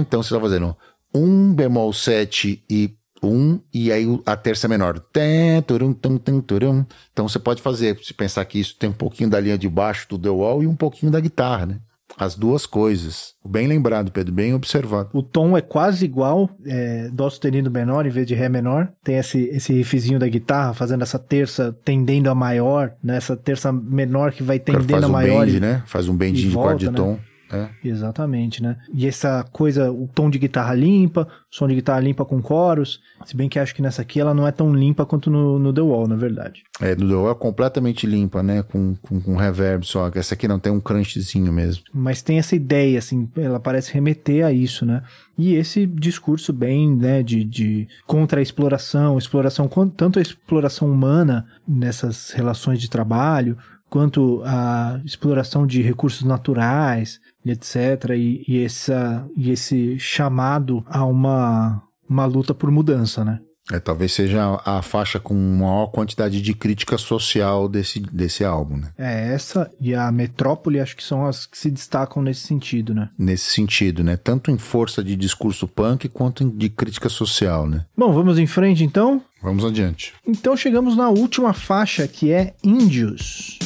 Então você está fazendo um bemol 7 e um e aí a terça menor. Tum, turum. Então você pode fazer, se pensar que isso tem um pouquinho da linha de baixo do The Wall e um pouquinho da guitarra, né? As duas coisas. Bem lembrado, Pedro, bem observado. O tom é quase igual, é, dó sustenido menor em vez de ré menor. Tem esse, esse riffzinho da guitarra fazendo essa terça tendendo a maior, né? Essa terça menor que vai tendendo a um maior. Bend, e, né? Faz um bendinho de quarto de né? É. Exatamente, né? E essa coisa, o tom de guitarra limpa, som de guitarra limpa com coros, se bem que acho que nessa aqui ela não é tão limpa quanto no, no The Wall, na verdade. É, no The Wall é completamente limpa, né? Com, com, com reverb só. Essa aqui não tem um crunchzinho mesmo. Mas tem essa ideia, assim, ela parece remeter a isso, né? E esse discurso bem, né, de, de contra a exploração, exploração, tanto a exploração humana nessas relações de trabalho, quanto a exploração de recursos naturais, etc. E, e, essa, e esse chamado a uma, uma luta por mudança, né? É, talvez seja a faixa com maior quantidade de crítica social desse, desse álbum, né? É, essa e a Metrópole acho que são as que se destacam nesse sentido, né? Nesse sentido, né? Tanto em força de discurso punk quanto de crítica social, né? Bom, vamos em frente então? Vamos adiante. Então chegamos na última faixa que é Índios.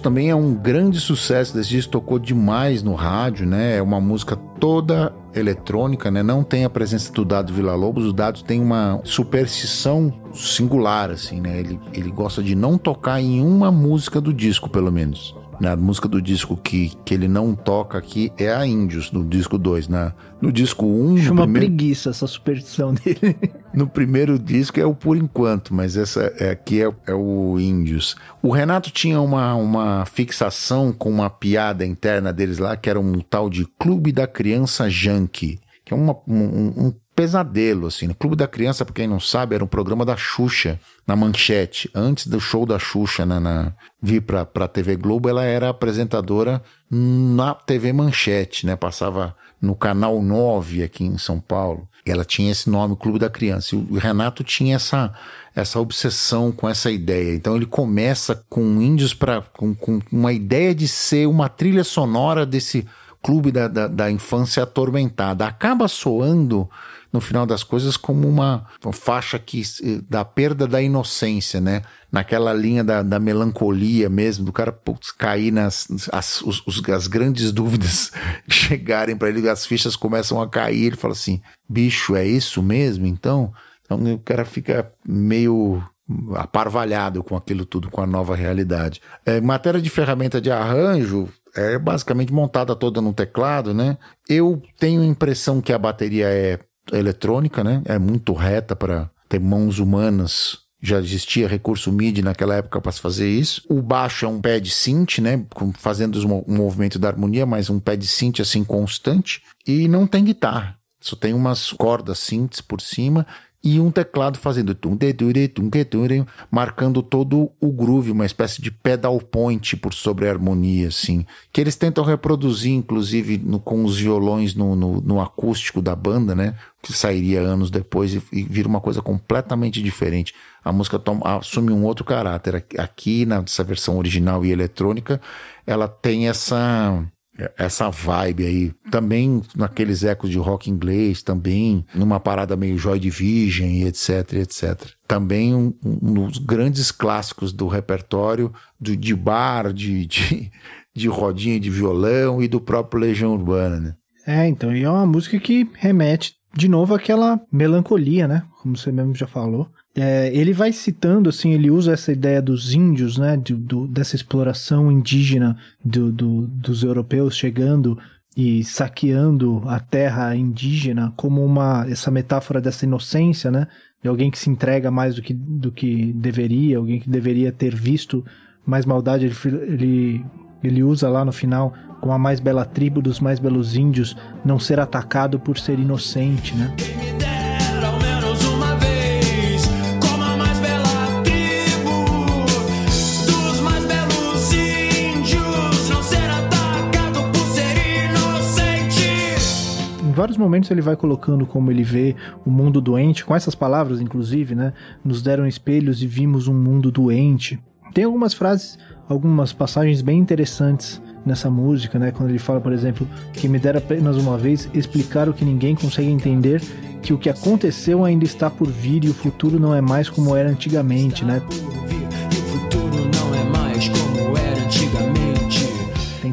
Também é um grande sucesso desse disco, tocou demais no rádio, né? É uma música toda eletrônica, né? Não tem a presença do Dado Vila Lobos, o Dado tem uma superstição singular, assim, né? Ele, ele gosta de não tocar em uma música do disco, pelo menos. Na música do disco que, que ele não toca aqui é a Índios, no disco 2. Na, no disco 1. Um, Chama primeiro, preguiça essa superstição dele. No primeiro disco é o Por Enquanto, mas essa é, aqui é, é, o Índios. O Renato tinha uma, uma fixação com uma piada interna deles lá, que era um tal de Clube da Criança Yankee, que é uma, um, um pesadelo, assim. O Clube da Criança, pra quem não sabe, era um programa da Xuxa, na Manchete. Antes do show da Xuxa na, na, vir pra, pra TV Globo, ela era apresentadora na TV Manchete, né? Passava no Canal 9 aqui em São Paulo. Ela tinha esse nome, Clube da Criança. E o Renato tinha essa, essa obsessão com essa ideia. Então ele começa com índios para com, com uma ideia de ser uma trilha sonora desse clube da, da, da infância atormentada. Acaba soando no final das coisas, como uma, faixa que, da perda da inocência, né? Naquela linha da, da melancolia mesmo, do cara putz, cair nas as, os, as grandes dúvidas chegarem para ele, as fichas começam a cair, ele fala assim: bicho, é isso mesmo? Então, então o cara fica meio aparvalhado com aquilo tudo, com a nova realidade. É, matéria de ferramenta de arranjo, é basicamente montada toda no teclado, né? Eu tenho a impressão que a bateria é eletrônica, né? É muito reta para ter mãos humanas. Já existia recurso MIDI naquela época para fazer isso. O baixo é um pad synth, né? Fazendo um movimento da harmonia, mas um pad synth assim constante. E não tem guitarra. Só tem umas cordas synths por cima e um teclado fazendo marcando todo o groove, uma espécie de pedal point por sobre a harmonia, assim, que eles tentam reproduzir, inclusive, no, com os violões no, no, no, acústico da banda, né? Que sairia anos depois e, e vira uma coisa completamente diferente. A música toma, assume um outro caráter. Aqui, nessa versão original e eletrônica, ela tem essa essa vibe aí. Também naqueles ecos de rock inglês, também numa parada meio Joy Division e etc, etc. Também um, um dos grandes clássicos do repertório do, de bar, de, de, de rodinha de violão e do próprio Legião Urbana, né? É, então, e é uma música que remete de novo, aquela melancolia, né? Como você mesmo já falou. É, ele vai citando, assim, ele usa essa ideia dos índios, né? Do, dessa exploração indígena do, dos europeus chegando e saqueando a terra indígena como uma essa metáfora dessa inocência, né? De alguém que se entrega mais do que, do que deveria, alguém que deveria ter visto mais maldade. Ele, ele, ele usa lá no final com a mais bela tribo dos mais belos índios não ser atacado por ser inocente, né? Vários momentos ele vai colocando como ele vê o mundo doente, com essas palavras, inclusive, né? Nos deram espelhos e vimos um mundo doente. Tem algumas frases, algumas passagens bem interessantes nessa música, né? Quando ele fala, por exemplo, que me dera apenas uma vez explicar o que ninguém consegue entender, que o que aconteceu ainda está por vir e o futuro não é mais como era antigamente, né?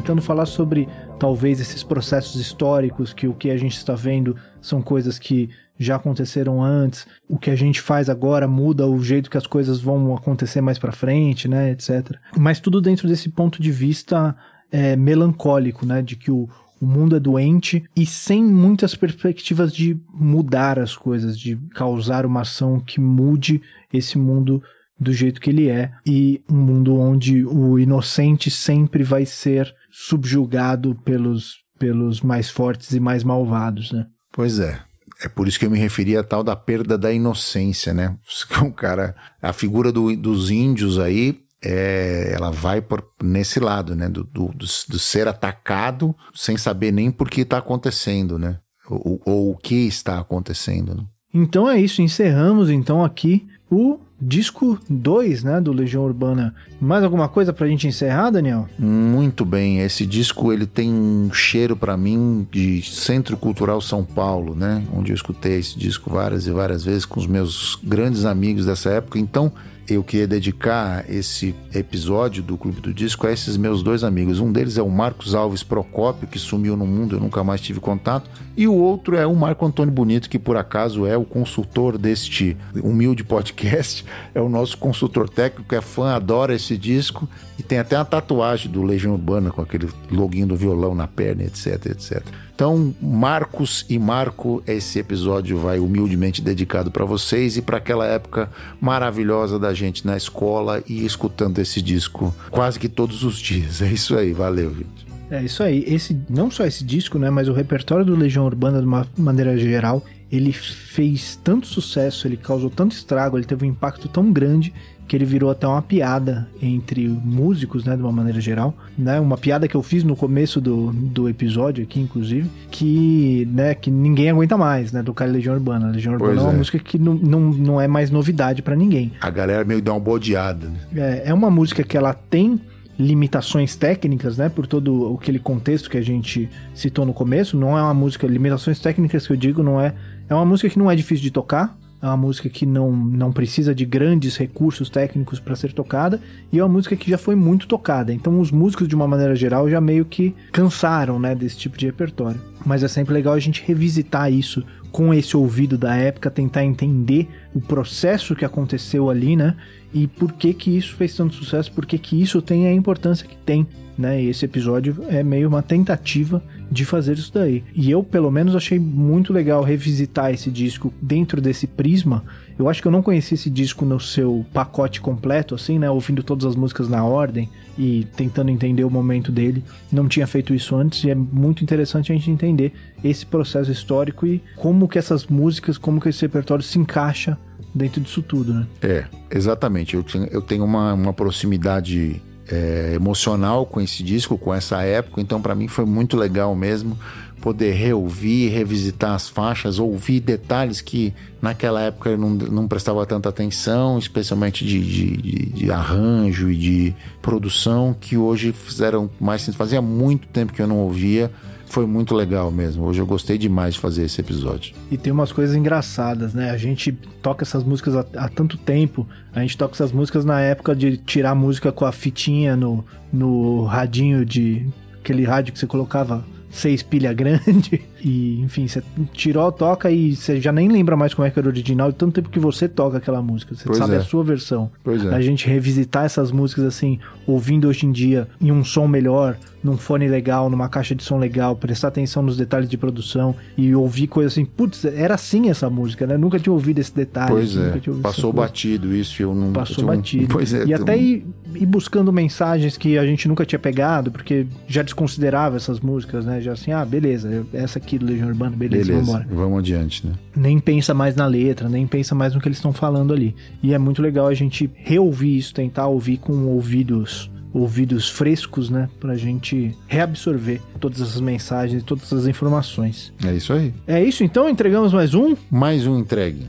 Tentando falar sobre talvez esses processos históricos, que o que a gente está vendo são coisas que já aconteceram antes, o que a gente faz agora muda o jeito que as coisas vão acontecer mais para frente, né, etc. Mas tudo dentro desse ponto de vista é, melancólico, né, de que o, o mundo é doente e sem muitas perspectivas de mudar as coisas, de causar uma ação que mude esse mundo do jeito que ele é e um mundo onde o inocente sempre vai ser subjugado pelos, pelos mais fortes e mais malvados, né? Pois é. É por isso que eu me referi a tal da perda da inocência, né? Um cara, a figura do, dos índios aí, é, ela vai por, nesse lado, né? Do, do, do, do ser atacado sem saber nem por que está acontecendo, né? Ou, ou, o que está acontecendo. Né? Então é isso, encerramos então aqui o disco 2, né, do Legião Urbana. Mais alguma coisa pra gente encerrar, Daniel? Muito bem, esse disco ele tem um cheiro para mim de Centro Cultural São Paulo, né, onde eu escutei esse disco várias e várias vezes com os meus grandes amigos dessa época. Então, eu queria dedicar esse episódio do Clube do Disco a esses meus dois amigos. Um deles é o Marcos Alves Procópio, que sumiu no mundo, eu nunca mais tive contato, e o outro é o Marco Antônio Bonito, que por acaso é o consultor deste humilde podcast, é o nosso consultor técnico, é fã, adora esse disco e tem até uma tatuagem do Legião Urbana com aquele loginho do violão na perna, etc, etc. Então, Marcos e Marco, esse episódio vai humildemente dedicado para vocês e para aquela época maravilhosa da gente na escola e escutando esse disco quase que todos os dias. É isso aí, valeu, gente. É isso aí. Esse não só esse disco, né, mas o repertório do Legião Urbana de uma maneira geral, ele fez tanto sucesso, ele causou tanto estrago, ele teve um impacto tão grande que ele virou até uma piada entre músicos, né, de uma maneira geral, né, uma piada que eu fiz no começo do, do episódio aqui, inclusive, que, né, que ninguém aguenta mais, né, do cara Legião Urbana. Legião Urbana é uma é. música que não, não, não é mais novidade para ninguém. A galera meio dá uma bodeada, né? É, é uma música que ela tem limitações técnicas, né, por todo aquele contexto que a gente citou no começo, não é uma música, limitações técnicas que eu digo, não é, é uma música que não é difícil de tocar, é uma música que não, não precisa de grandes recursos técnicos para ser tocada e é uma música que já foi muito tocada. Então os músicos de uma maneira geral já meio que cansaram, né, desse tipo de repertório. Mas é sempre legal a gente revisitar isso com esse ouvido da época, tentar entender o processo que aconteceu ali, né? E por que que isso fez tanto sucesso, por que que isso tem a importância que tem né? E esse episódio é meio uma tentativa de fazer isso daí. E eu, pelo menos, achei muito legal revisitar esse disco dentro desse prisma. Eu acho que eu não conheci esse disco no seu pacote completo, assim, né? Ouvindo todas as músicas na ordem e tentando entender o momento dele. Não tinha feito isso antes e é muito interessante a gente entender esse processo histórico e como que essas músicas, como que esse repertório se encaixa dentro disso tudo, né? É, exatamente. Eu, eu tenho uma, uma proximidade é, emocional com esse disco, com essa época, então para mim foi muito legal mesmo poder reouvir, revisitar as faixas, ouvir detalhes que naquela época eu não, não prestava tanta atenção, especialmente de, de, de, arranjo e de produção, que hoje fizeram mais Fazia muito tempo que eu não ouvia foi muito legal mesmo. Hoje eu gostei demais de fazer esse episódio. E tem umas coisas engraçadas, né? A gente toca essas músicas há, há tanto tempo. A gente toca essas músicas na época de tirar música com a fitinha no, no radinho de. aquele rádio que você colocava seis pilha grande. E, enfim, você tirou, toca e você já nem lembra mais como é que era o original, de tanto tempo que você toca aquela música. Você Pois sabe é. a sua versão. Pois é. A gente revisitar essas músicas assim, ouvindo hoje em dia em um som melhor, num fone legal, numa caixa de som legal, prestar atenção nos detalhes de produção e ouvir coisas assim, putz, era assim essa música, né? Nunca tinha ouvido esse detalhe. Pois é, passou batido isso, eu não... Passou eu não- batido. Pois é. e até ir, ir buscando mensagens que a gente nunca tinha pegado, porque já desconsiderava essas músicas, né? Já assim, ah, beleza, essa aqui do Legião Urbana, beleza, Beleza, vambora. vamos adiante, né? Nem pensa mais na letra, nem pensa mais no que eles estão falando ali. E é muito legal a gente reouvir isso, tentar ouvir com ouvidos ouvidos frescos, né, pra gente reabsorver todas essas mensagens todas essas informações. É isso aí. É isso então, entregamos mais um. Mais um entregue.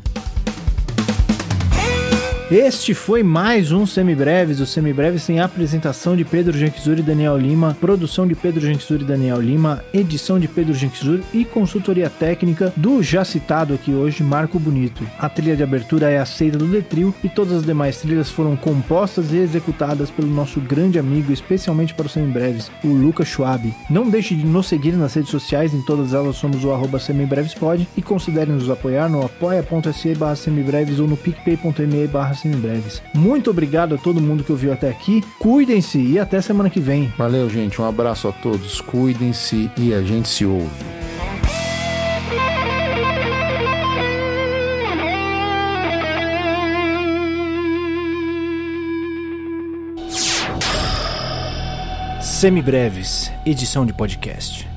Este foi mais um Semibreves. O Semibreves tem a apresentação de Pedro Genquizur e Daniel Lima, produção de Pedro Genquizur e Daniel Lima, edição de Pedro Genquizur e consultoria técnica do já citado aqui hoje, Marco Bonito. A trilha de abertura é aceita do Detril e todas as demais trilhas foram compostas e executadas pelo nosso grande amigo, especialmente para o Semibreves, o Lucas Schwab. Não deixe de nos seguir nas redes sociais, em todas elas somos o arroba semibrevespod e considere nos apoiar no apoia.se barra semibreves ou no picpay.me barra semibreves. Muito obrigado a todo mundo que ouviu até aqui, cuidem-se e até semana que vem. Valeu, gente. Um abraço a todos. Cuidem-se e a gente se ouve. Semibreves, edição de podcast.